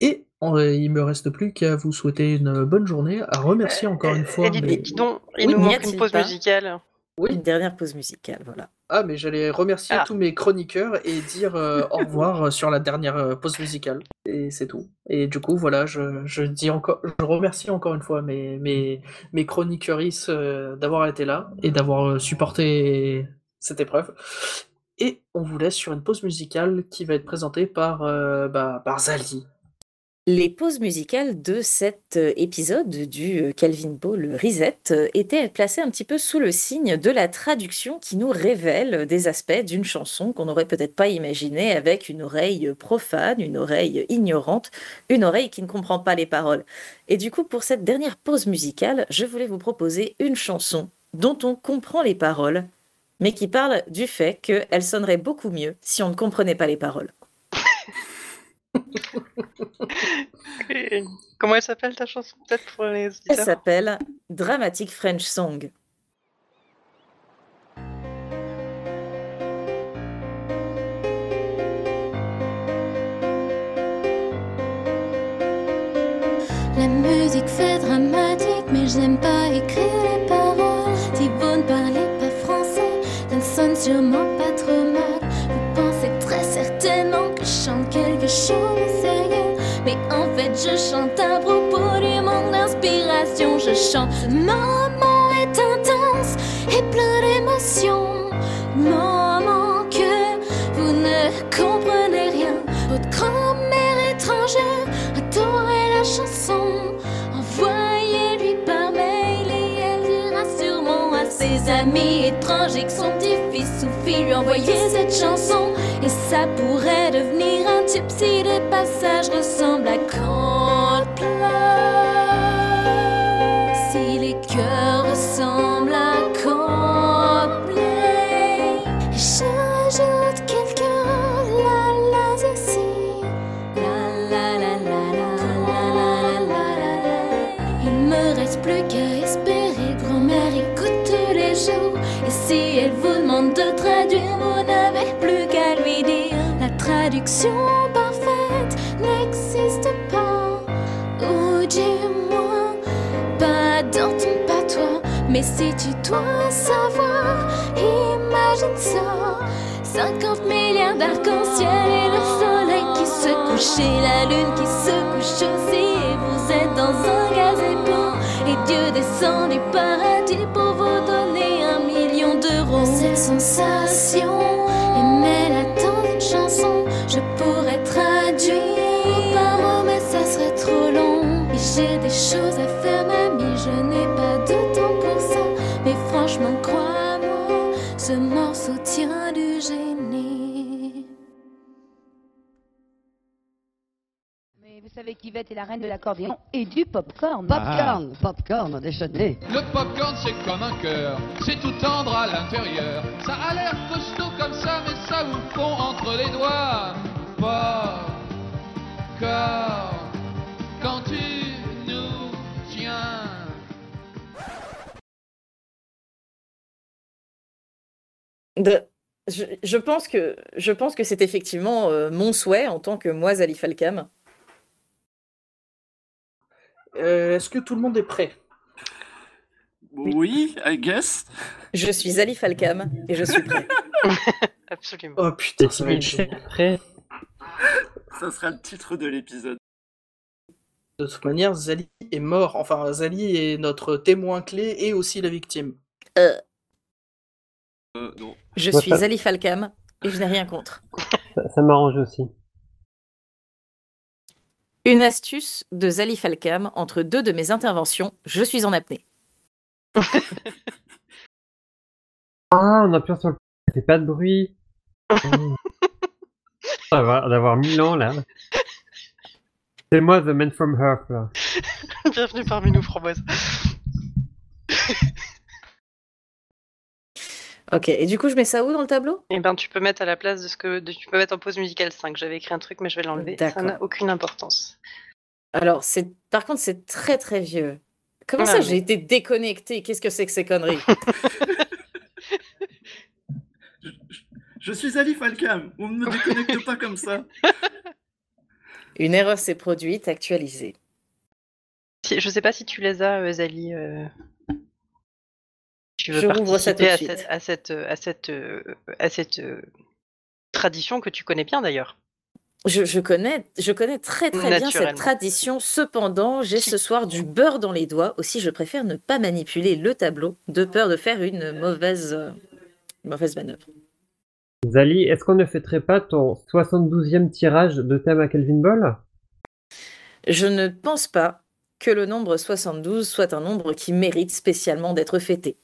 Et euh, il me reste plus qu'à vous souhaiter une bonne journée, à remercier encore une fois. Dis, donc, il Oui, nous manque une pause musicale. Oui. Une dernière pause musicale, voilà. Ah, mais j'allais remercier Ah. tous mes chroniqueurs et dire euh, au revoir euh, sur la dernière euh, pause musicale. Et c'est tout. Et du coup, voilà, je, je dis encore, je remercie encore une fois mes, mes, mes chroniqueuristes euh, d'avoir été là et d'avoir supporté cette épreuve. Et on vous laisse sur une pause musicale qui va être présentée par, euh, bah, par Zali. Les pauses musicales de cet euh, épisode du euh, Calvin Ball Reset euh, étaient placées un petit peu sous le signe de la traduction qui nous révèle des aspects d'une chanson qu'on n'aurait peut-être pas imaginé avec une oreille profane, une oreille ignorante, une oreille qui ne comprend pas les paroles. Et du coup, pour cette dernière pause musicale, je voulais vous proposer une chanson dont on comprend les paroles, mais qui parle du fait qu'elle sonnerait beaucoup mieux si on ne comprenait pas les paroles. [LAUGHS] Et [LAUGHS] Comment elle s'appelle ta chanson peut-être pour les Elle s'appelle Dramatic French Song. La musique fait dramatique, mais j'aime pas écrire les paroles. Vous ne parlez pas français, ça ne sonne sûrement pas trop mal. Vous pensez très certainement que je chante quelque chose je chante à propos du manque d'inspiration. Je chante. Ce moment est intense et plein d'émotions. Moment que vous ne comprenez rien. Votre grand-mère étrangère adorait la chanson. Ses amis étrangers que son petit-fils ou lui envoyait cette chanson. Et ça pourrait devenir un tube si les passages ressemblent à Coldplay. Traduction parfaite n'existe pas. Du moins, pas dans ton patois. Mais si tu dois savoir, imagine ça. 50 milliards d'arc-en-ciel et le soleil qui se couche et la lune qui se couche aussi. Et vous êtes dans un gazebo et Dieu descend du paradis pour vous donner un million d'euros. Cette sensation, dans une chanson, j'ai des choses à faire, mamie, je n'ai pas de temps pour ça. Mais franchement, crois-moi, ce morceau tient du génie. Mais vous savez qu'Yvette est la reine de l'accordéon et du popcorn. Popcorn, popcorn, déjeuner. Le popcorn c'est comme un cœur, c'est tout tendre à l'intérieur. Ça a l'air costaud comme ça, mais ça vous fond entre les doigts. Popcorn, quand tu De- Je, je pense que, je pense que c'est effectivement euh, mon souhait en tant que moi, Zali Falcam. Euh, Est-ce que tout le monde est prêt? Oui, I guess. Je suis Zali Falcam et je suis prêt. [LAUGHS] Absolument. Oh putain, ça va être prêt? Ça sera le titre de l'épisode. De toute manière, Zali est mort. Enfin, Zali est notre témoin clé et aussi la victime. Euh, Euh, non. je Moi, suis ça- Zali Falcam et je n'ai rien contre. Ça, ça m'arrange aussi. Une astuce de Zali Falcam entre deux de mes interventions, je suis en apnée. [LAUGHS] Ah, on appuie sur le. Ça fait pas de bruit. [LAUGHS] Mmh. D'avoir d'avoir mille ans là. C'est moi, The Man from Earth là. [LAUGHS] Bienvenue parmi nous, Framboise. Ok, et du coup, je mets ça où dans le tableau? Eh ben, tu peux mettre à la place de ce que. de- tu peux mettre en pause musicale 5. J'avais écrit un truc, mais je vais l'enlever. Ça n'a aucune importance. Alors, c'est par contre, c'est très très vieux. Comment Ah, ça, mais- j'ai été déconnectée? Qu'est-ce que c'est que ces conneries? [LAUGHS] Je, je- je suis Ali Falcam. On ne me déconnecte pas comme ça. [LAUGHS] Une erreur s'est produite, actualisée. Je sais pas si tu les as, euh, Zali. euh, Tu veux Je ça participer de à suite. cette, à cette, à cette, euh, à cette euh, tradition que tu connais bien d'ailleurs. Je, je connais, je connais très très bien cette tradition. Cependant, j'ai ce [LAUGHS] soir du beurre dans les doigts. Aussi, je préfère ne pas manipuler le tableau de peur de faire une mauvaise, euh, mauvaise manœuvre. Zali, est-ce qu'on ne fêterait pas ton 72e tirage de thème à Kelvin Ball? Je ne pense pas que le nombre 72 soit un nombre qui mérite spécialement d'être fêté.